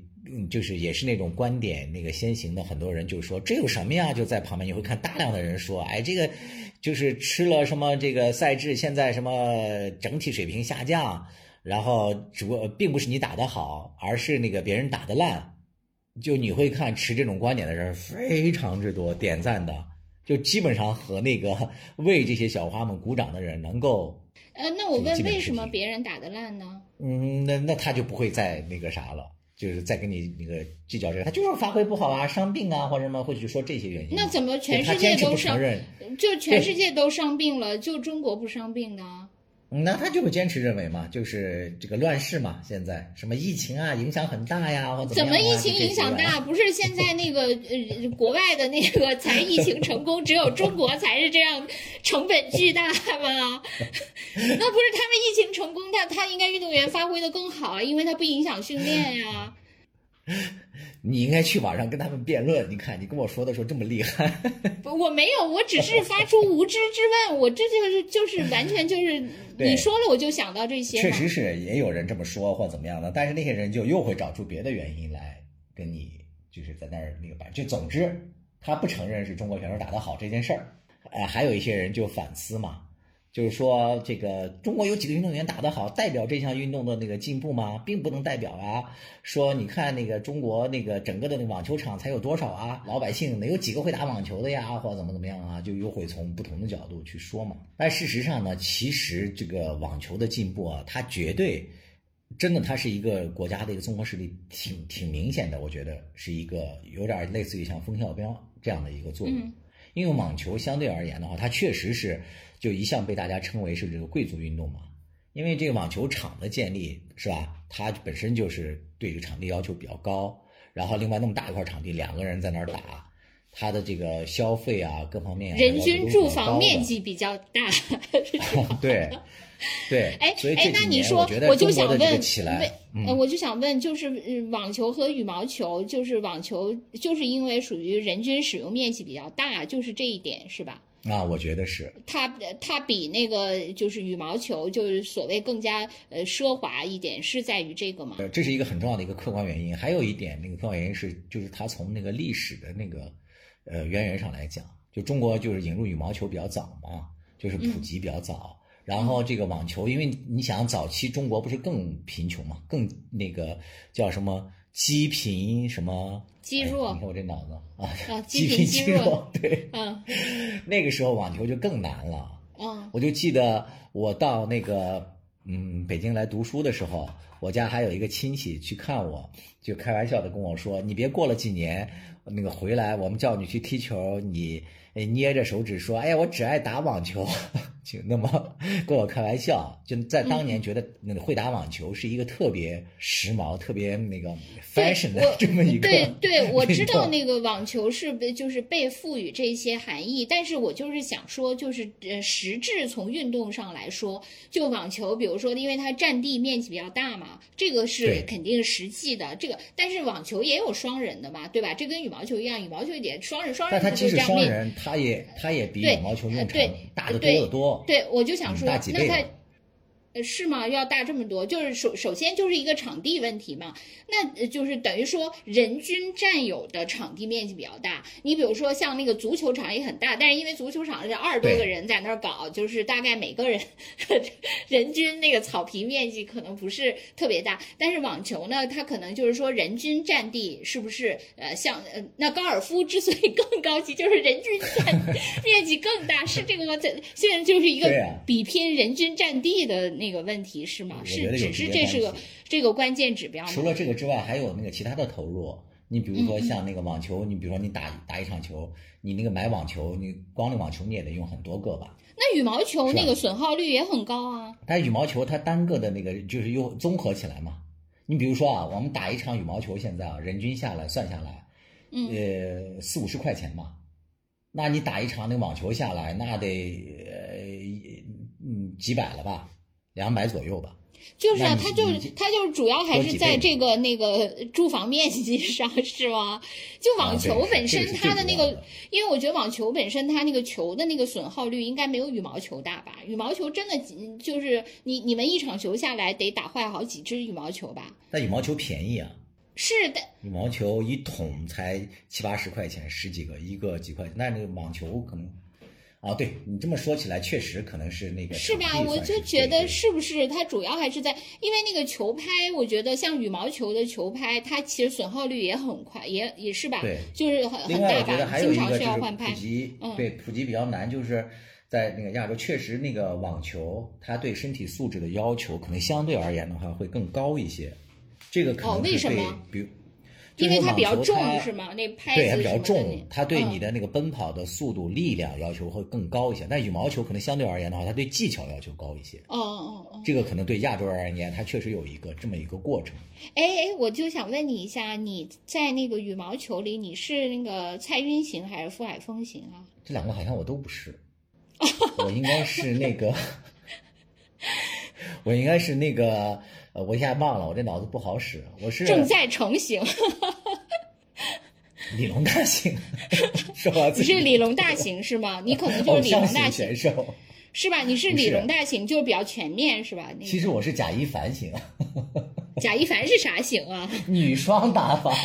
就是也是那种观点那个先行的，很多人就说这有什么呀？就在旁边你会看大量的人说，哎，这个就是吃了什么这个赛制，现在什么整体水平下降。然后，只不过并不是你打得好，而是那个别人打得烂，就你会看持这种观点的人非常之多，点赞的就基本上和那个为这些小花们鼓掌的人能够。呃，那我问，为什么别人打得烂呢？嗯，那那他就不会再那个啥了，就是再跟你那个计较这个，他就是发挥不好啊，伤病啊或者什么，或者说这些原因。那怎么全世界都伤？就全世界都伤病了，就中国不伤病呢？那他就会坚持认为嘛，就是这个乱世嘛，现在什么疫情啊，影响很大呀，或怎么疫情影响大？不是现在那个呃，国外的那个才疫情成功，只有中国才是这样，成本巨大吗？那不是他们疫情成功，他他应该运动员发挥的更好啊，因为他不影响训练呀。你应该去网上跟他们辩论。你看，你跟我说的时候这么厉害，不，我没有，我只是发出无知之问。我这就是就是完全就是 你说了，我就想到这些。确实是也有人这么说或怎么样的，但是那些人就又会找出别的原因来跟你就是在那儿那个摆。就总之，他不承认是中国选手打得好这件事儿。呃，还有一些人就反思嘛，就是说这个中国有几个运动员打得好，代表这项运动的那个进步吗？并不能代表啊。说你看那个中国那个整个的那网球场才有多少啊？老百姓能有几个会打网球的呀？或者怎么怎么样啊？就又会从不同的角度去说嘛。但事实上呢，其实这个网球的进步啊，它绝对。真的，它是一个国家的一个综合实力，挺挺明显的。我觉得是一个有点类似于像风向标这样的一个作用。因为网球相对而言的话，它确实是就一向被大家称为是这个贵族运动嘛。因为这个网球场的建立是吧，它本身就是对这个场地要求比较高。然后另外那么大一块场地，两个人在那儿打，它的这个消费啊各方面，人均住房面积比较大。对。对，哎哎，那你说，我就想问，为，我就想问，就是网球和羽毛球，就是网球，就是因为属于人均使用面积比较大，就是这一点是吧？啊，我觉得是。它它比那个就是羽毛球，就是所谓更加呃奢华一点，是在于这个吗？这是一个很重要的一个客观原因。还有一点，那个客观原因是，就是它从那个历史的那个呃渊源上来讲，就中国就是引入羽毛球比较早嘛，就是普及比较早。然后这个网球，因为你想早期中国不是更贫穷嘛，更那个叫什么积贫什么积弱？你看我这脑子啊，积贫积弱，对，嗯，那个时候网球就更难了。嗯，我就记得我到那个嗯北京来读书的时候，我家还有一个亲戚去看我，就开玩笑的跟我说：“你别过了几年，那个回来我们叫你去踢球，你捏着手指说，哎呀，我只爱打网球。” 就那么 跟我开玩笑，就在当年觉得那个会打网球是一个特别时髦、特别那个 fashion 的这么一个。对对，我知道那个网球是被就是被赋予这些含义，但是我就是想说，就是呃实质从运动上来说，就网球，比如说因为它占地面积比较大嘛，这个是肯定实际的。这个但是网球也有双人的嘛，对吧？这跟羽毛球一样，羽毛球也双人双人。但它即使双人，它也它也比羽毛球用场大得多得多。对，我就想说，那他。是吗？要大这么多，就是首首先就是一个场地问题嘛。那就是等于说人均占有的场地面积比较大。你比如说像那个足球场也很大，但是因为足球场是二十多个人在那儿搞，就是大概每个人人均那个草坪面积可能不是特别大。但是网球呢，它可能就是说人均占地是不是呃像呃那高尔夫之所以更高级，就是人均占 面积更大，是这个吗？这现在就是一个比拼人均占地的那。那个问题是吗？是只是这是个这个关键指标吗？除了这个之外，还有那个其他的投入。你比如说像那个网球，你比如说你打打一场球，你那个买网球，你光那网球你也得用很多个吧？那羽毛球那个损耗率也很高啊。但羽毛球它单个的那个就是又综合起来嘛。你比如说啊，我们打一场羽毛球，现在啊，人均下来算下来，呃，四五十块钱嘛。那你打一场那个网球下来，那得呃嗯几百了吧？两百左右吧，就是啊，它就是它就是主要还是在这个那个住房面积上 是吗？就网球本身它的那个，因为我觉得网球本身它那个球的那个损耗率应该没有羽毛球大吧？羽毛球真的就是你你们一场球下来得打坏好几只羽毛球吧？那羽毛球便宜啊，是的，羽毛球一桶才七八十块钱，十几个一个几块钱，那那个网球可能。哦，对你这么说起来，确实可能是那个是吧？我就觉得是不是它主要还是在，因为那个球拍，我觉得像羽毛球的球拍，它其实损耗率也很快，也也是吧？对，就是很很大吧，经常需要换拍。普及对普及比较难，就是在那个亚洲，确实那个网球，它对身体素质的要求可能相对而言的话会更高一些。这个可能为什么？比如。因为它比较重是吗？那拍对它比较重，它对你的那个奔跑的速度、力量要求会更高一些。但羽毛球可能相对而言的话，它对技巧要求高一些。哦哦哦，这个可能对亚洲而言，它确实有一个这么一个过程。哎哎，我就想问你一下，你在那个羽毛球里，你是那个蔡赟型还是傅海峰型啊？这两个好像我都不是，我应该是那个，我应该是那个。呃，我一下忘了，我这脑子不好使。我是正在成型，李龙大型，是吧？你是李龙大型是吗？你可能就是李龙大型选手，是吧？你是李龙大型，就是比较全面，是吧？其实我是贾一凡型。贾一凡是啥型啊？女双打法。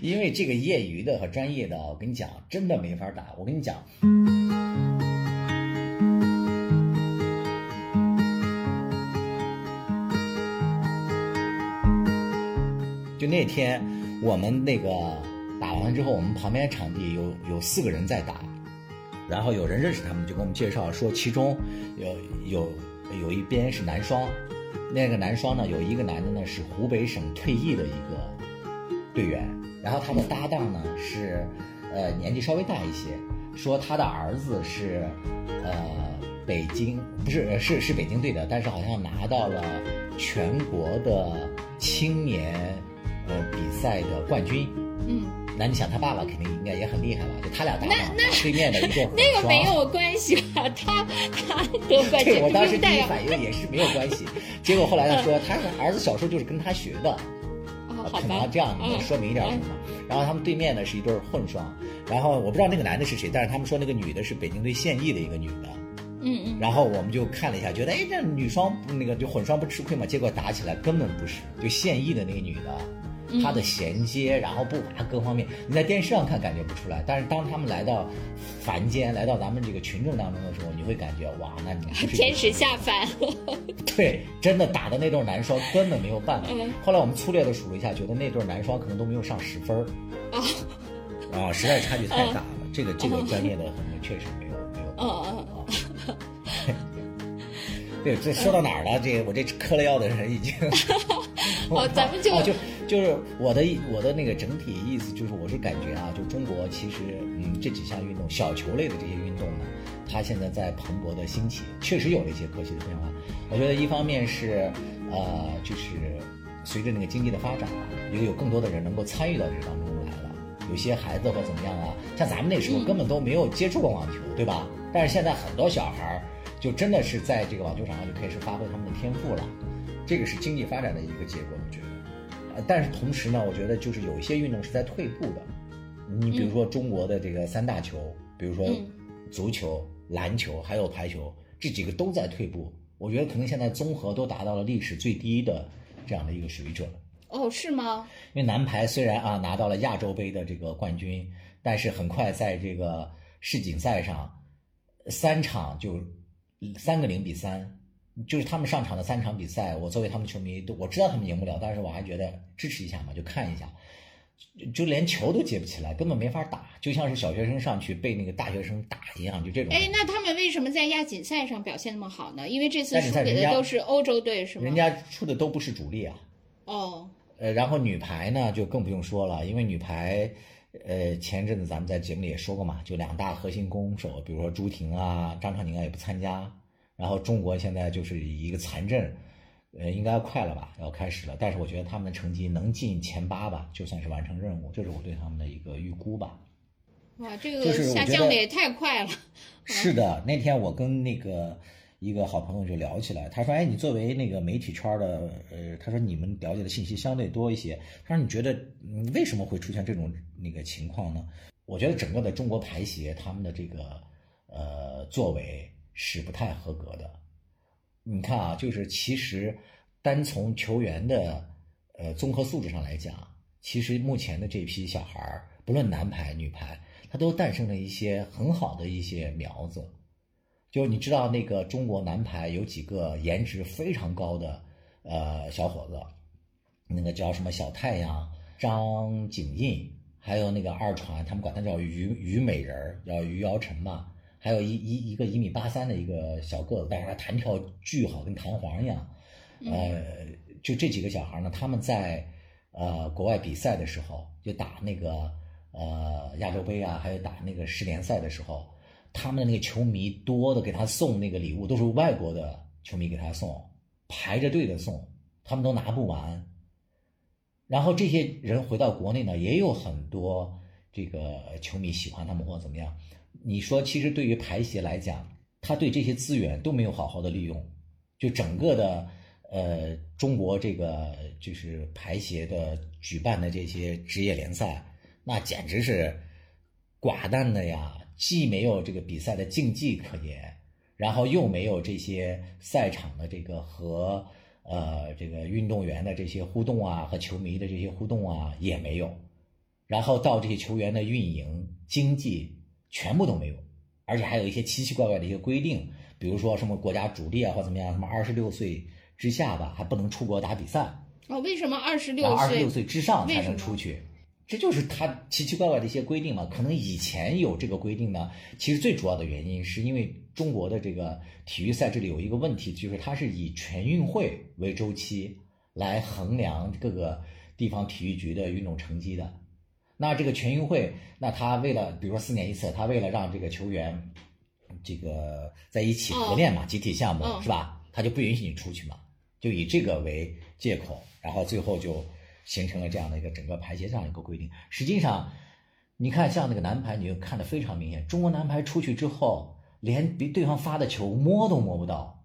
因为这个业余的和专业的，我跟你讲，真的没法打。我跟你讲。就那天我们那个打完了之后，我们旁边场地有有四个人在打，然后有人认识他们，就给我们介绍说，其中有有有一边是男双，那个男双呢有一个男的呢是湖北省退役的一个队员，然后他的搭档呢是呃年纪稍微大一些，说他的儿子是呃北京不是是是北京队的，但是好像拿到了全国的青年呃比赛的冠军。嗯，那你想他爸爸肯定应该也很厉害吧？就他俩搭档那那对面的一对混那个没有关系吧？他他得冠军对，我当时第一反应也是没有关系，结果后来他说他儿子小时候就是跟他学的，可吧，能这样能说明一点什么。然后他们对面呢是一对混双，然后我不知道那个男的是谁，但是他们说那个女的是北京队现役的一个女的。嗯嗯然后我们就看了一下，觉得哎这女双那个就混双不吃亏嘛，结果打起来根本不是，就现役的那个女的。她的衔接，然后步伐各方面，你在电视上看感觉不出来，但是当他们来到凡间，来到咱们这个群众当中的时候，你会感觉哇，那你就是天使下凡了。对，真的打的那对男双根本没有办法。嗯后来我们粗略的数了一下，觉得那对男双可能都没有上十分儿。哦啊，实在差距太大了。这个这个专业的可能确实没有没有。嗯嗯嗯对，这说到哪儿了？这我这嗑了药的人已经。哦咱们就 哦就就是我的我的那个整体意思就是，我是感觉啊，就中国其实嗯这几项运动，小球类的这些运动呢，它现在在蓬勃的兴起，确实有了一些科技的变化。我觉得一方面是呃，就是随着那个经济的发展啊，也有更多的人能够参与到这当中来了。有些孩子或怎么样啊，像咱们那时候根本都没有接触过网球，对吧？但是现在很多小孩儿就真的是在这个网球场上就开始发挥他们的天赋了，这个是经济发展的一个结果，我觉。呃，但是同时呢，我觉得就是有一些运动是在退步的。你比如说中国的这个三大球，比如说嗯足球、篮球还有排球，这几个都在退步。我觉得可能现在综合都达到了历史最低的这样的一个水准。哦，是吗？因为男排虽然啊拿到了亚洲杯的这个冠军，但是很快在这个世锦赛上，三场就三个零比三，就是他们上场的三场比赛，我作为他们球迷，都我知道他们赢不了，但是我还觉得支持一下嘛，就看一下，就就连球都接不起来，根本没法打，就像是小学生上去被那个大学生打一样，就这种。哎，那他们为什么在亚锦赛上表现那么好呢？因为这次输给的都是欧洲队，是吗？人家出的都不是主力啊。哦，呃，然后女排呢就更不用说了，因为女排，呃，前阵子咱们在节目里也说过嘛，就两大核心攻手，比如说朱婷啊、张常宁啊也不参加，然后中国现在就是一个残阵，呃，应该快了吧，要开始了，但是我觉得他们的成绩能进前八吧，就算是完成任务，这是我对他们的一个预估吧。哇，这个下降的也太快了。是的，那天我跟那个一个好朋友就聊起来，他说：“哎，你作为那个媒体圈的，呃，他说你们了解的信息相对多一些，他说你觉得嗯为什么会出现这种那个情况呢？我觉得整个的中国排协他们的这个呃作为是不太合格的。你看啊，就是其实单从球员的呃综合素质上来讲，其实目前的这批小孩儿，不论男排女排，他都诞生了一些很好的一些苗子。就你知道那个中国男排有几个颜值非常高的呃小伙子，那个叫什么小太阳、张景印，还有那个二传，他们管他叫虞虞美人儿，叫于瑶晨嘛。还有一一一个一米八三的一个小个子，但是他弹跳巨好，跟弹簧一样。呃，就这几个小孩呢，他们在呃国外比赛的时候，就打那个呃亚洲杯啊，还有打那个世联赛的时候，他们的那个球迷多的给他送那个礼物，都是外国的球迷给他送，排着队的送，他们都拿不完。然后这些人回到国内呢，也有很多这个球迷喜欢他们或者怎么样。你说，其实对于排协来讲，他对这些资源都没有好好的利用，就整个的呃中国这个就是排协的举办的这些职业联赛，那简直是寡淡的呀，既没有这个比赛的竞技可言，然后又没有这些赛场的这个和呃这个运动员的这些互动啊，和球迷的这些互动啊也没有，然后到这些球员的运营经济。全部都没有，而且还有一些奇奇怪怪的一些规定，比如说什么国家主力啊或怎么样，什么二十六岁之下吧还不能出国打比赛，哦，为什么二十六岁？然后二十六岁之上才能出去。这就是他奇奇怪怪的一些规定嘛。可能以前有这个规定呢，其实最主要的原因是因为中国的这个体育赛制里有一个问题，就是它是以全运会为周期来衡量各个地方体育局的运动成绩的。那这个全运会，那他为了比如说四年一次，他为了让这个球员这个在一起合练嘛，集体项目、嗯是吧？他就不允许你出去嘛，就以这个为借口，然后最后就形成了这样的一个整个排协这样一个规定。实际上，你看像那个男排，你就看得非常明显，中国男排出去之后，连比对方发的球摸都摸不到，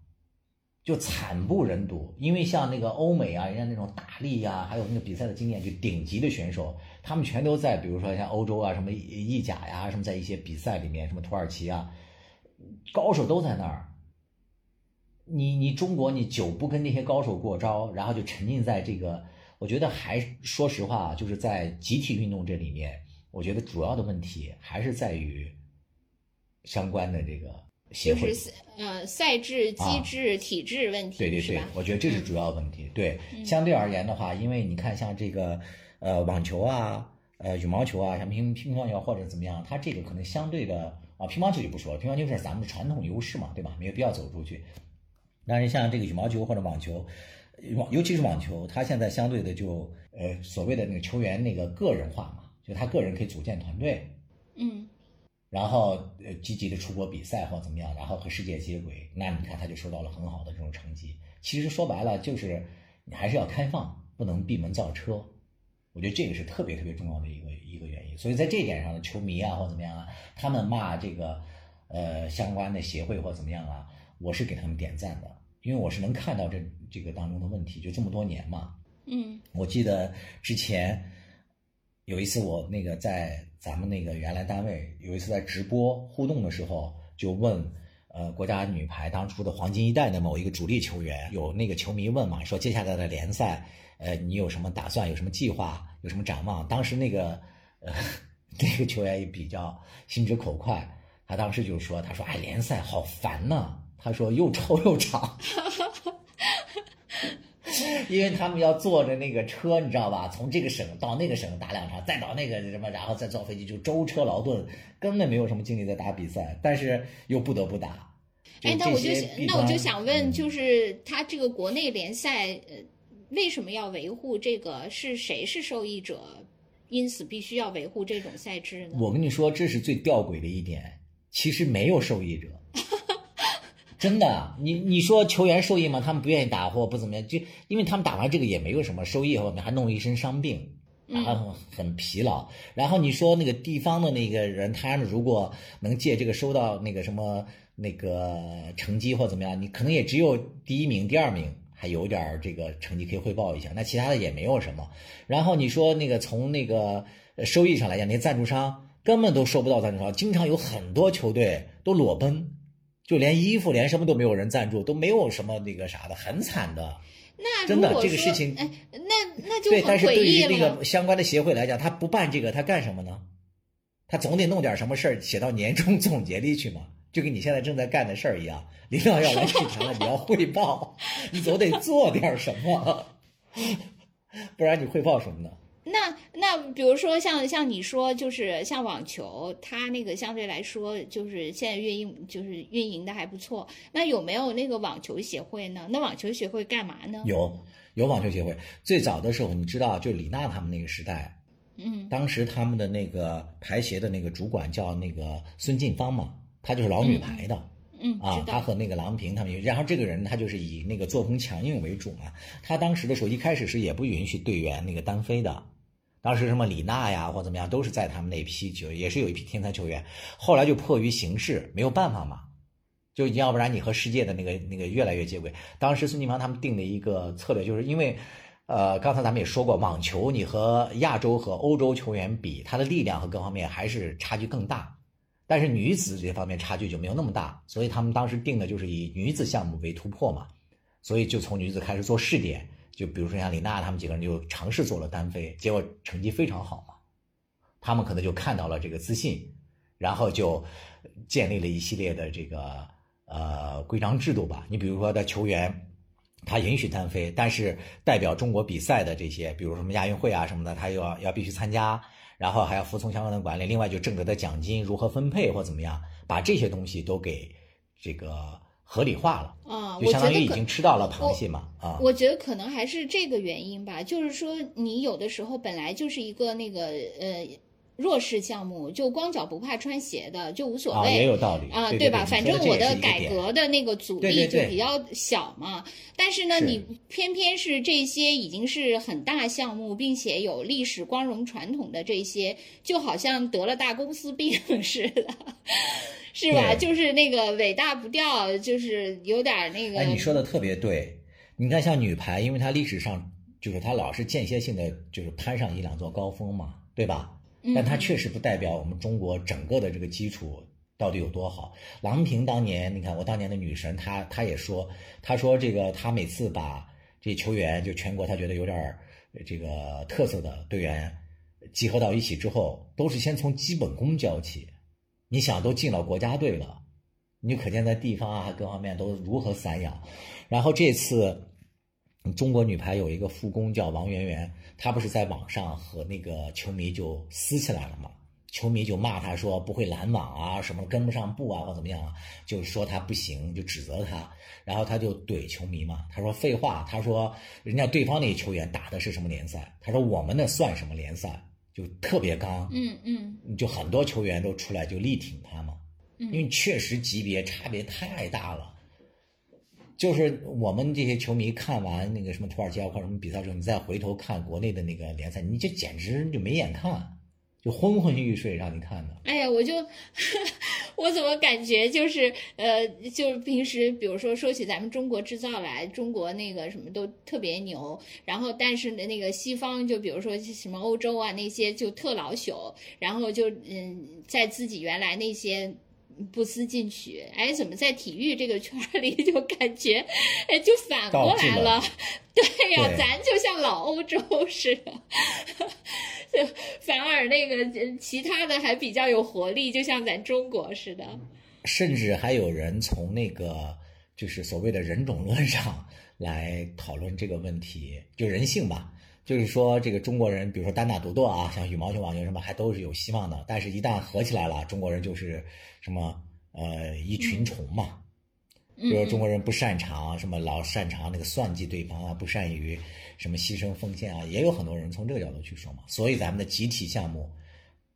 就惨不忍睹。因为像那个欧美啊，人家那种大力呀、还有那个比赛的经验，就顶级的选手，他们全都在，比如说像欧洲啊，什么意甲呀，什么在一些比赛里面，什么土耳其啊，高手都在那儿。你你中国你久不跟那些高手过招，然后就沉浸在这个，我觉得还说实话啊，就是在集体运动这里面，我觉得主要的问题还是在于相关的这个协会。就是赛呃赛制、机制、体制问题，对对对，？我觉得这是主要问题。对，相对而言的话，因为你看像这个呃网球啊、呃羽毛球啊，像乒乒乓球或者怎么样，它这个可能相对的啊，乒乓球就不说了，乒乓球是咱们的传统优势嘛，对吧？没有必要走出去。但是像这个羽毛球或者网球，网尤其是网球，它现在相对的就呃所谓的那个球员那个个人化嘛，就他个人可以组建团队，嗯然后呃积极的出国比赛或怎么样，然后和世界接轨，那你看他就收到了很好的这种成绩。其实说白了就是你还是要开放，不能闭门造车。我觉得这个是特别特别重要的一个一个原因。所以在这一点上呢，球迷啊或怎么样啊，他们骂这个呃相关的协会或怎么样啊，我是给他们点赞的，因为我是能看到这这个当中的问题，就这么多年嘛，嗯我记得之前有一次，我那个在咱们那个原来单位有一次在直播互动的时候，就问呃国家女排当初的黄金一代的某一个主力球员，有那个球迷问嘛，说接下来的联赛，呃，你有什么打算，有什么计划，有什么展望？当时那个呃 那个球员也比较心直口快，他当时就说，他说哎联赛好烦呐、他说又臭 又长。因为他们要坐着那个车，你知道吧？从这个省到那个省打两场，再到那个什么，然后再坐飞机，就舟车劳顿，根本没有什么精力在打比赛，但是又不得不打。哎，那我就想那我就想问，嗯就是他这个国内联赛，呃，为什么要维护这个？是谁是受益者？因此必须要维护这种赛制呢？我跟你说，这是最吊诡的一点，其实没有受益者。真的，你你说球员受益吗？他们不愿意打或不怎么样，就因为他们打完这个也没有什么收益，后面还弄一身伤病，然后很疲劳。然后你说那个地方的那个人，他们如果能借这个收到那个什么那个成绩或怎么样，你可能也只有第一名、第二名还有点儿这个成绩可以汇报一下，那其他的也没有什么。然后你说那个从那个呃收益上来讲，那些赞助商根本都收不到赞助商，经常有很多球队都裸奔。就连衣服连什么都没有人赞助，都没有什么那个啥的，很惨的。那真的这个事情哎，那那就对，很但是对于那个。相关的协会来讲，他不办这个，他干什么呢？他总得弄点什么事儿写到年终总结里去嘛，就跟你现在正在干的事儿一样，领导要来视察了，你要汇报，你总得做点什么，不然你汇报什么呢？那那比如说像像你说，就是像网球，它那个相对来说就是现在运营就是运营的还不错。那有没有那个网球协会呢？那网球协会干嘛呢？有有网球协会，最早的时候你知道，就李娜他们那个时代，嗯当时他们的那个排协的那个主管叫那个孙晋芳嘛，她就是老女排的。嗯，啊。他和那个郎平他们，然后这个人他就是以那个作风强硬为主嘛。他当时的时候一开始是也不允许队员那个单飞的，当时什么李娜呀或怎么样都是在他们那批球，也是有一批天才球员。后来就迫于形势没有办法嘛，就要不然你和世界的那个那个越来越接轨。当时孙继芳他们定的一个策略，就是因为。呃，刚才咱们也说过，网球你和亚洲和欧洲球员比，他的力量和各方面还是差距更大。但是女子这方面差距就没有那么大，所以他们当时定的就是以女子项目为突破嘛，所以就从女子开始做试点，就比如说像李娜他们几个人就尝试做了单飞，结果成绩非常好嘛，他们可能就看到了这个自信，然后就建立了一系列的这个呃规章制度吧。你比如说的球员他允许单飞，但是代表中国比赛的这些，比如什么亚运会啊什么的，他又要要必须参加，然后还要服从相关的管理。另外就挣得的奖金如何分配或怎么样，把这些东西都给这个合理化了啊，就相当于已经吃到了螃蟹嘛啊。我觉得可能还是这个原因吧，就是说你有的时候本来就是一个那个呃。弱势项目就光脚不怕穿鞋的就无所谓，也有道理啊，对吧？反正我的改革的那个阻力就比较小嘛。但是呢，你偏偏是这些已经是很大项目，并且有历史光荣传统的这些，就好像得了大公司病 似的，是吧？就是那个尾大不掉，就是有点那个。哎，你说的特别对。你看，像女排，因为它历史上就是它老是间歇性的，就是攀上一两座高峰嘛，对吧？但它确实不代表我们中国整个的这个基础到底有多好。郎平当年，你看我当年的女神，她她也说，她说这个她每次把这球员就全国她觉得有点这个特色的队员集合到一起之后，都是先从基本功教起。你想都进了国家队了，你就可见在地方啊各方面都如何散养。然后这次。中国女排有一个副攻叫王媛媛，她不是在网上和那个球迷就撕起来了吗？球迷就骂他说不会拦网啊，什么跟不上步啊，或怎么样啊，就说他不行，就指责他。然后他就怼球迷嘛，他说废话，他说人家对方那些球员打的是什么联赛？他说我们那算什么联赛？就特别刚，嗯嗯，就很多球员都出来就力挺他嘛，因为确实级别差别太大了。就是我们这些球迷看完那个什么土耳其或者什么比赛之后，你再回头看国内的那个联赛，你这简直就没眼看，就昏昏欲睡，让你看的。哎呀，我就 我怎么感觉就是呃，就是平时比如说说起咱们中国制造来，中国那个什么都特别牛，然后但是，那个西方就比如说什么欧洲啊那些就特老朽，然后就嗯，在自己原来那些。不思进取，哎，怎么在体育这个圈里就感觉，哎，就反过来了？对呀，咱就像老欧洲似的，就反而那个其他的还比较有活力，就像咱中国似的。甚至还有人从那个就是所谓的人种论上来讨论这个问题，就人性吧。就是说，这个中国人，比如说单打独斗啊，像羽毛球、网球什么，还都是有希望的。但是，一旦合起来了，中国人就是什么呃一群虫嘛。比如中国人不擅长什么，老擅长那个算计对方啊，不善于什么牺牲奉献啊，也有很多人从这个角度去说嘛。所以，咱们的集体项目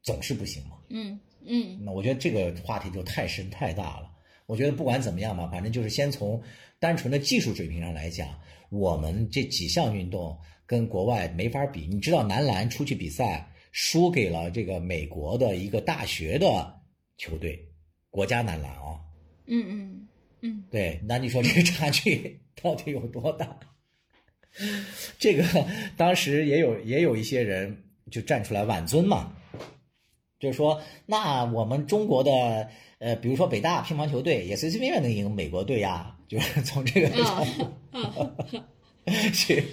总是不行嘛。嗯嗯。那我觉得这个话题就太深太大了。我觉得不管怎么样嘛，反正就是先从单纯的技术水平上来讲，我们这几项运动。跟国外没法比，你知道男篮出去比赛输给了这个美国的一个大学的球队，国家男篮啊，嗯嗯嗯，对，那你说这个差距 到底有多大？这个当时也有也有一些人就站出来挽尊嘛，就是说，那我们中国的呃，比如说北大乒乓球队也随随便便能赢美国队呀，就是从这个角度。去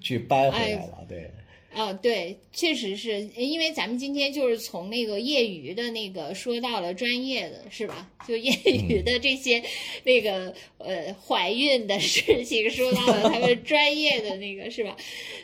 去搬回来了，对，啊，对，确实是因为咱们今天就是从那个业余的那个说到了专业的，是吧？就业余的这些那个呃怀孕的事情，说到了他们 专业的那个是吧？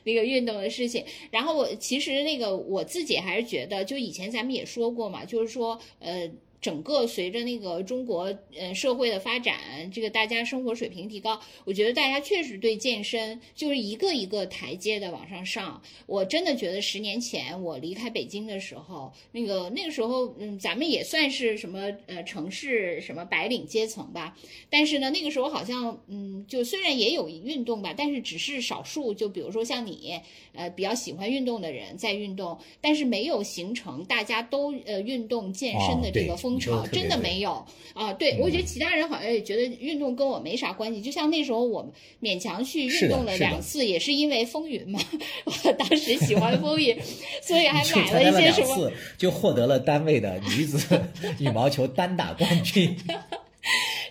那个运动的事情。然后我其实那个我自己还是觉得，就以前咱们也说过嘛，就是说呃。整个随着那个中国呃社会的发展，这个大家生活水平提高，我觉得大家确实对健身就是一个一个台阶的往上上。我真的觉得十年前我离开北京的时候，那个那个时候，嗯，咱们也算是什么呃城市什么白领阶层吧。但是呢，那个时候好像嗯，就虽然也有运动吧，但是只是少数。就比如说像你呃比较喜欢运动的人在运动，但是没有形成大家都呃运动健身的这个风。风潮真的没有啊！对我觉得其他人好像也觉得运动跟我没啥关系。就像那时候我们勉强去运动了两次，也是因为风云嘛。我当时喜欢风云，所以 还买了一些什么，就获得了单位的女子 羽毛球单打冠军。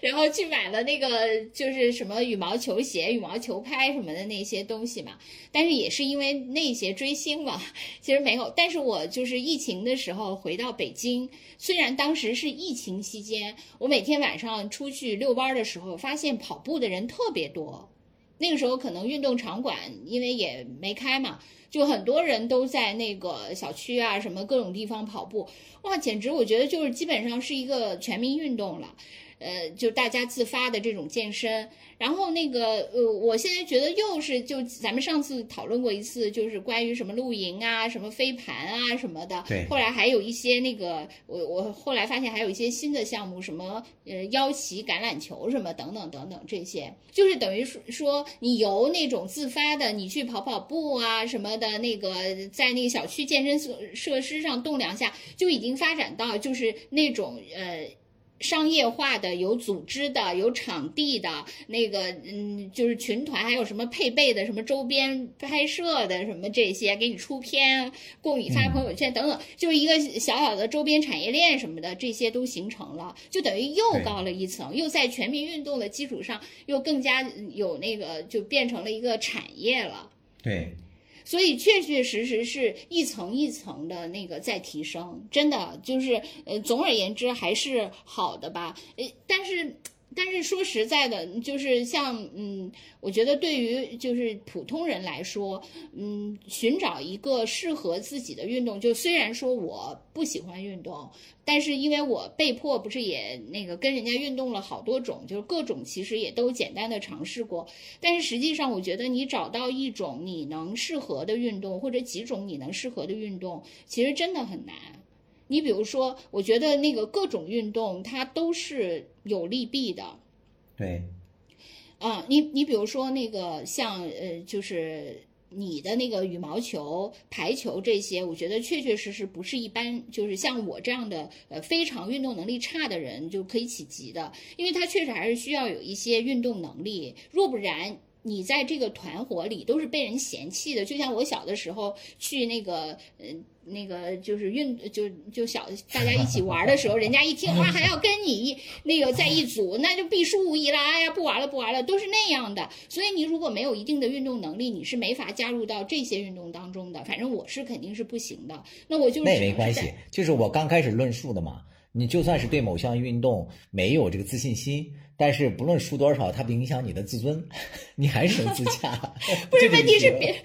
然后去买了那个就是什么羽毛球鞋、羽毛球拍什么的那些东西嘛，但是也是因为那些追星嘛，其实没有。但是我就是疫情的时候回到北京，虽然当时是疫情期间，我每天晚上出去遛弯的时候，发现跑步的人特别多。那个时候可能运动场馆因为也没开嘛，就很多人都在那个小区啊什么各种地方跑步，哇，简直我觉得就是基本上是一个全民运动了。呃，就大家自发的这种健身，然后那个呃，我现在觉得又是就咱们上次讨论过一次，就是关于什么露营啊、什么飞盘啊什么的。对。后来还有一些那个，我我后来发现还有一些新的项目，什么呃腰旗、橄榄球什么等等等等，这些就是等于说说你由那种自发的，你去跑跑步啊什么的，那个在那个小区健身设设施上动两下，就已经发展到就是那种呃。商业化的、有组织的、有场地的那个，嗯，就是群团，还有什么配备的、什么周边拍摄的、什么这些，给你出片，供你发朋友圈等等，就是一个小小的周边产业链什么的，这些都形成了，就等于又高了一层，又在全民运动的基础上，又更加有那个，就变成了一个产业了。对。所以确确实实是一层一层的那个在提升，真的就是呃，总而言之还是好的吧。呃，但是但是说实在的，就是像嗯，我觉得对于就是普通人来说，嗯，寻找一个适合自己的运动，就虽然说我不喜欢运动。但是因为我被迫不是也那个跟人家运动了好多种，就是各种其实也都简单的尝试过。但是实际上，我觉得你找到一种你能适合的运动，或者几种你能适合的运动，其实真的很难。你比如说，我觉得那个各种运动它都是有利弊的。对。啊，你你比如说那个像呃，就是。你的那个羽毛球、排球这些，我觉得确确实实不是一般，就是像我这样的呃非常运动能力差的人就可以企及的，因为他确实还是需要有一些运动能力，若不然你在这个团伙里都是被人嫌弃的。就像我小的时候去那个嗯。那个就是运就就小大家一起玩的时候，人家一听哇还要跟你那个在一组，那就必输无疑了。哎呀，不玩了不玩了，都是那样的。所以你如果没有一定的运动能力，你是没法加入到这些运动当中的。反正我是肯定是不行的。那我就是那也没关系，就是我刚开始论述的嘛。你就算是对某项运动没有这个自信心。但是不论输多少，它不影响你的自尊，你还是能自洽。不是问题是别，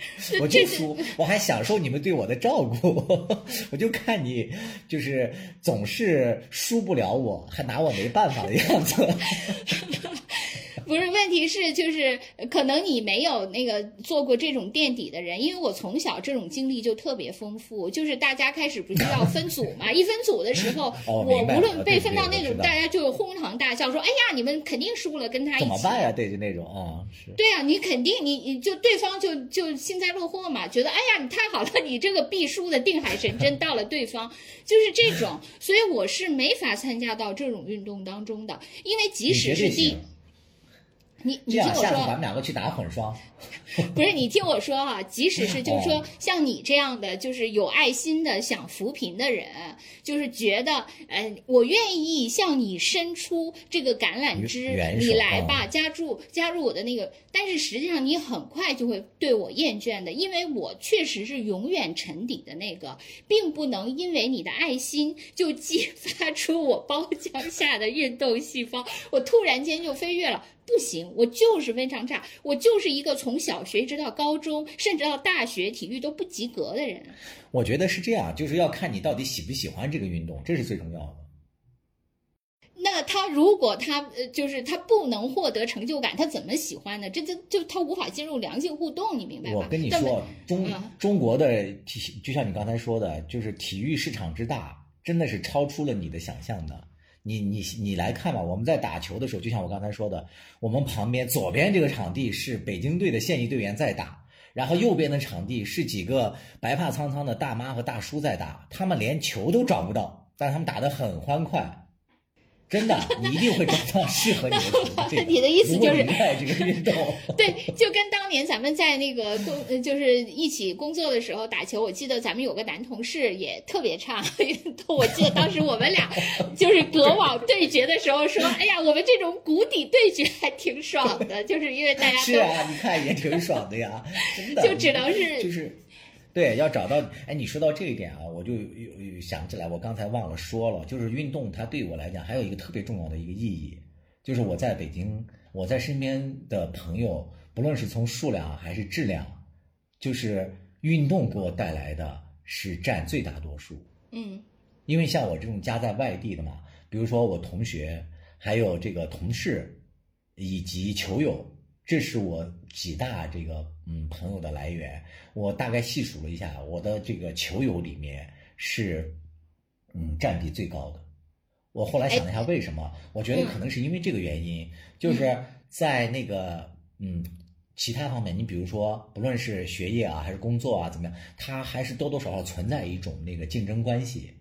我就输，我还享受你们对我的照顾。我就看你就是总是输不了我，还拿我没办法的样子。不是，问题是就是可能你没有那个做过这种垫底的人，因为我从小这种经历就特别丰富。就是大家开始不是要分组嘛，一分组的时候，我无论被分到那种，大家就哄堂大笑，说：“哎呀，你们肯定输了，跟他一起。”怎么办呀？对，就那种啊，是。对啊，你肯定你你就对方就就幸灾乐祸嘛，觉得哎呀你太好了，你这个必输的定海神针到了对方，就是这种。所以我是没法参加到这种运动当中的，因为即使是第。你你听我说，咱们两个去打混双。不是你听我说哈，即使是就是说像你这样的，就是有爱心的想扶贫的人，就是觉得，呃，我愿意向你伸出这个橄榄枝，你来吧，加入加入我的那个。但是实际上你很快就会对我厌倦的，因为我确实是永远沉底的那个，并不能因为你的爱心就激发出我包浆下的运动细胞，我突然间就飞跃了。不行，我就是非常差，我就是一个从小学一直到高中，甚至到大学体育都不及格的人。我觉得是这样，就是要看你到底喜不喜欢这个运动，这是最重要的。那他如果他呃，就是他不能获得成就感，他怎么喜欢呢？这这就他无法进入良性互动，你明白吗？我跟你说，中中国的体，就像你刚才说的，就是体育市场之大，真的是超出了你的想象的。你你你来看吧，我们在打球的时候，就像我刚才说的，我们旁边左边这个场地是北京队的现役队员在打，然后右边的场地是几个白发苍苍的大妈和大叔在打，他们连球都找不到，但他们打得很欢快。真的，你一定会找到适合你的。你的意思就是爱这个运动。对，就跟当年咱们在那个工，就是一起工作的时候打球，我记得咱们有个男同事也特别差运动。我记得当时我们俩就是隔网对决的时候说：“哎呀，我们这种谷底对决还挺爽的，就是因为大家是啊，你看也挺爽的呀。”真的，就只能是就是。对，要找到哎，你说到这一点啊，我就有想起来，我刚才忘了说了，就是运动它对我来讲还有一个特别重要的一个意义，就是我在北京，我在身边的朋友不论是从数量还是质量，就是运动给我带来的是占最大多数。嗯因为像我这种家在外地的嘛，比如说我同学，还有这个同事，以及球友，这是我几大这个嗯朋友的来源。我大概细数了一下，我的这个球友里面是嗯占比最高的。我后来想了一下，为什么？我觉得可能是因为这个原因，就是在那个嗯其他方面，你比如说，不论是学业啊，还是工作啊，怎么样，它还是多多少少存在一种那个竞争关系，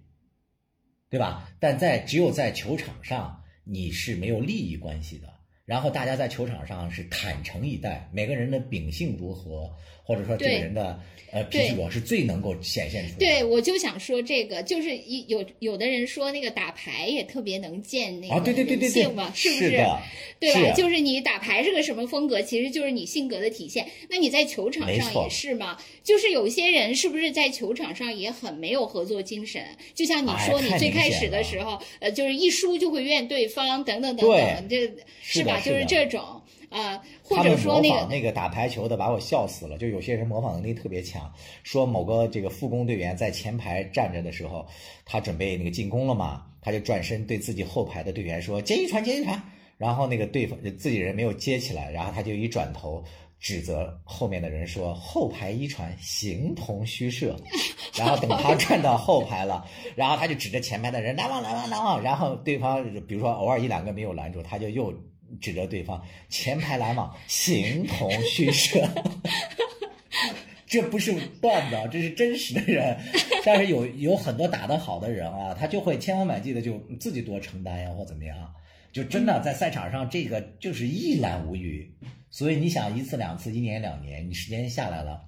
对吧？但在只有在球场上，你是没有利益关系的。然后大家在球场上是坦诚以待，每个人的秉性如何，或者说这个人的呃脾气我，是最能够显现出来的。对，我就想说这个，就是一有有的人说那个打牌也特别能见那个啊，对对对对对人性嘛，，是不是的，对吧？就是你打牌是个什么风格，其实就是你性格的体现。那你在球场上也是嘛？就是有些人是不是在球场上也很没有合作精神？就像你哎说，你最开始的时候，呃，就是一输就会怨对方，等等等对等，这是吧？就是这种，呃，或者说那个，那个打排球的，把我笑死了。就有些人模仿能力特别强，说某个这个副攻队员在前排站着的时候，他准备那个进攻了嘛，他就转身对自己后排的队员说：“接一传，接一传。”然后那个对方自己人没有接起来，然后他就一转头指责后面的人说：“后排一传，形同虚设。”然后等他转到后排了，然后他就指着前排的人：“拦网，拦网，拦网。”然后对方比如说偶尔一两个没有拦住，他就又指着对方前排拦网，形同虚设。这不是段子，这是真实的人。但是有有很多打得好的人啊，他就会千方百计的就自己多承担呀，或怎么样，就真的在赛场上这个就是一览无余。所以你想一次两次，一年两年，你时间下来了，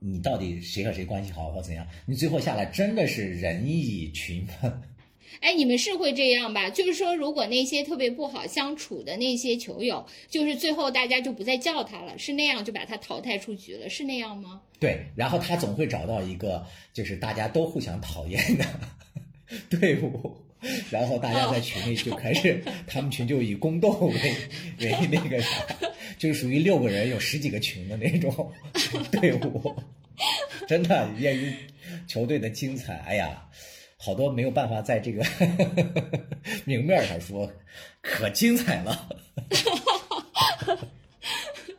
你到底谁和谁关系好或怎样？你最后下来真的是人以群分。哎，你们是会这样吧？就是说，如果那些特别不好相处的那些球友，就是最后大家就不再叫他了，是那样就把他淘汰出局了，是那样吗？对，然后他总会找到一个就是大家都互相讨厌的 队伍，然后大家在群里就开始，他们群就以宫斗为为那个啥，就是属于六个人有十几个群的那种 队伍，真的业余球队的精彩，哎呀。好多没有办法在这个 明面上说，可精彩了，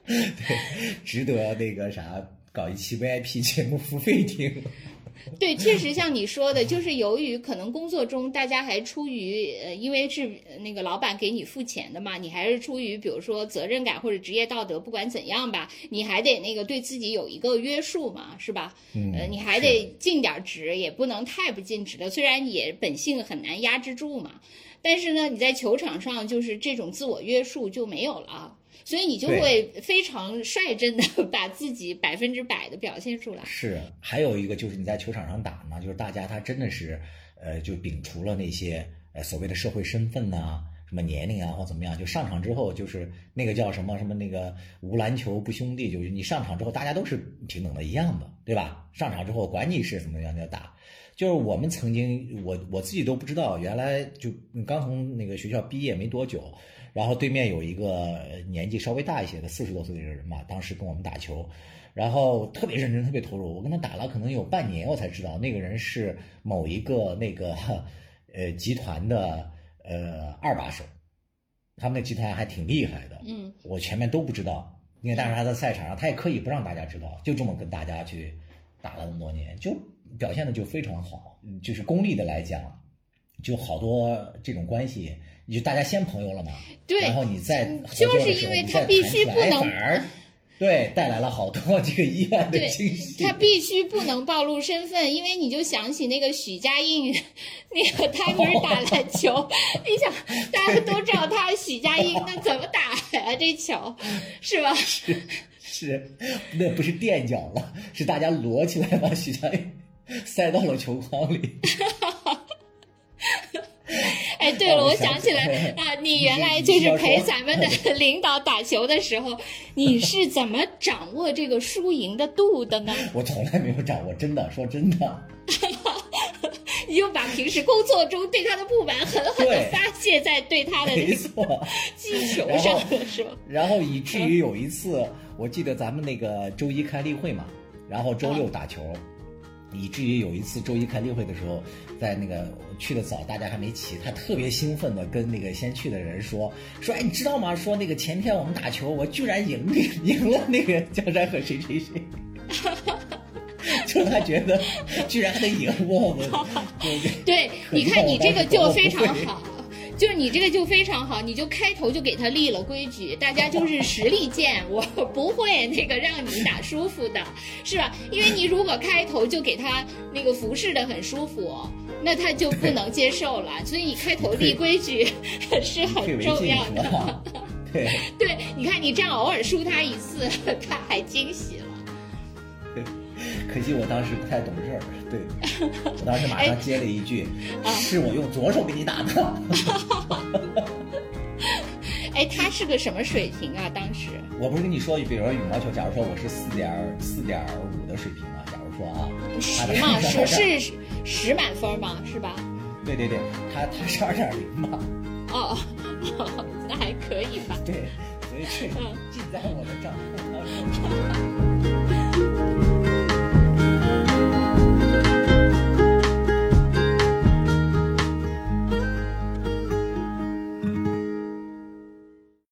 对，值得那个啥搞一期 VIP 节目付费听。对，确实像你说的，就是由于可能工作中大家还出于呃，因为是那个老板给你付钱的嘛，你还是出于比如说责任感或者职业道德，不管怎样吧，你还得那个对自己有一个约束嘛，是吧？嗯呃，你还得尽点职，也不能太不尽职的。虽然也本性很难压制住嘛，但是呢，你在球场上就是这种自我约束就没有了。所以你就会非常率真的 把自己百分之百的表现出来。是，还有一个就是你在球场上打呢，就是大家他真的是，呃，就摒除了那些呃所谓的社会身份呐、什么年龄啊或怎么样，就上场之后就是那个叫什么什么那个无篮球不兄弟，就是你上场之后大家都是平等的一样的，对吧？上场之后管你是怎么样的打。就是我们曾经，我我自己都不知道，原来就刚从那个学校毕业没多久，然后对面有一个年纪稍微大一些的四十多岁的人嘛，当时跟我们打球，然后特别认真，特别投入。我跟他打了可能有半年，我才知道那个人是某一个那个呃集团的呃二把手，他们那集团还挺厉害的。嗯，我前面都不知道，因为但是他在赛场上，他也刻意不让大家知道，就这么跟大家去打了那么多年，就表现的就非常好。嗯就是功利的来讲，就好多这种关系，你就大家先朋友了嘛，对然后你再就是因为他必须不能 对带来了好多这个意外的惊喜。他必须不能暴露身份，因为你就想起那个许家印，那个他不是打篮球，你想大家都知道他许家印，那怎么打呀？这球是吧？是，那不是垫脚了，是大家摞起来把许家印 塞到了球筐里。哎，对了，我想想起来啊，你原来就是陪咱们的领导打球的时候，你是怎么掌握这个输赢的度的呢？我从来没有掌握，真的说真的。你就把平时工作中对他的不满狠狠的发泄在对他的。击球上，是吧？然后以至于有一次，我记得咱们那个周一开例会嘛，然后周六打球，以至于有一次周一开例会的时候，在那个去的早，大家还没起，他特别兴奋的跟那个先去的人说说，哎，你知道吗？说那个前天我们打球，我居然赢那 赢了那个江山和谁谁谁。就他觉得居然还能赢我们，对你看你这个就非常好。就是你这个就非常好，你就开头就给他立了规矩，大家就是实力见，我不会那个让你打舒服的，是吧？因为你如果开头就给他那个服侍的很舒服，那他就不能接受了。所以你开头立规矩 是很重要的。对。对，你看你这样偶尔输他一次，他还惊喜了。可惜我当时不太懂事儿，对 我当时马哎上接了一句：“啊是我用左手给你打的。哎，他是个什么水平啊？当时” 我不是跟你说，比如说羽毛球，假如说我是四点四点五的水平嘛，假如说啊，十他嘛，的是是十满分嘛，是吧？对对对，他他是二点零嘛，哦，那还可以吧。对，所以这嗯记在我的账户当中。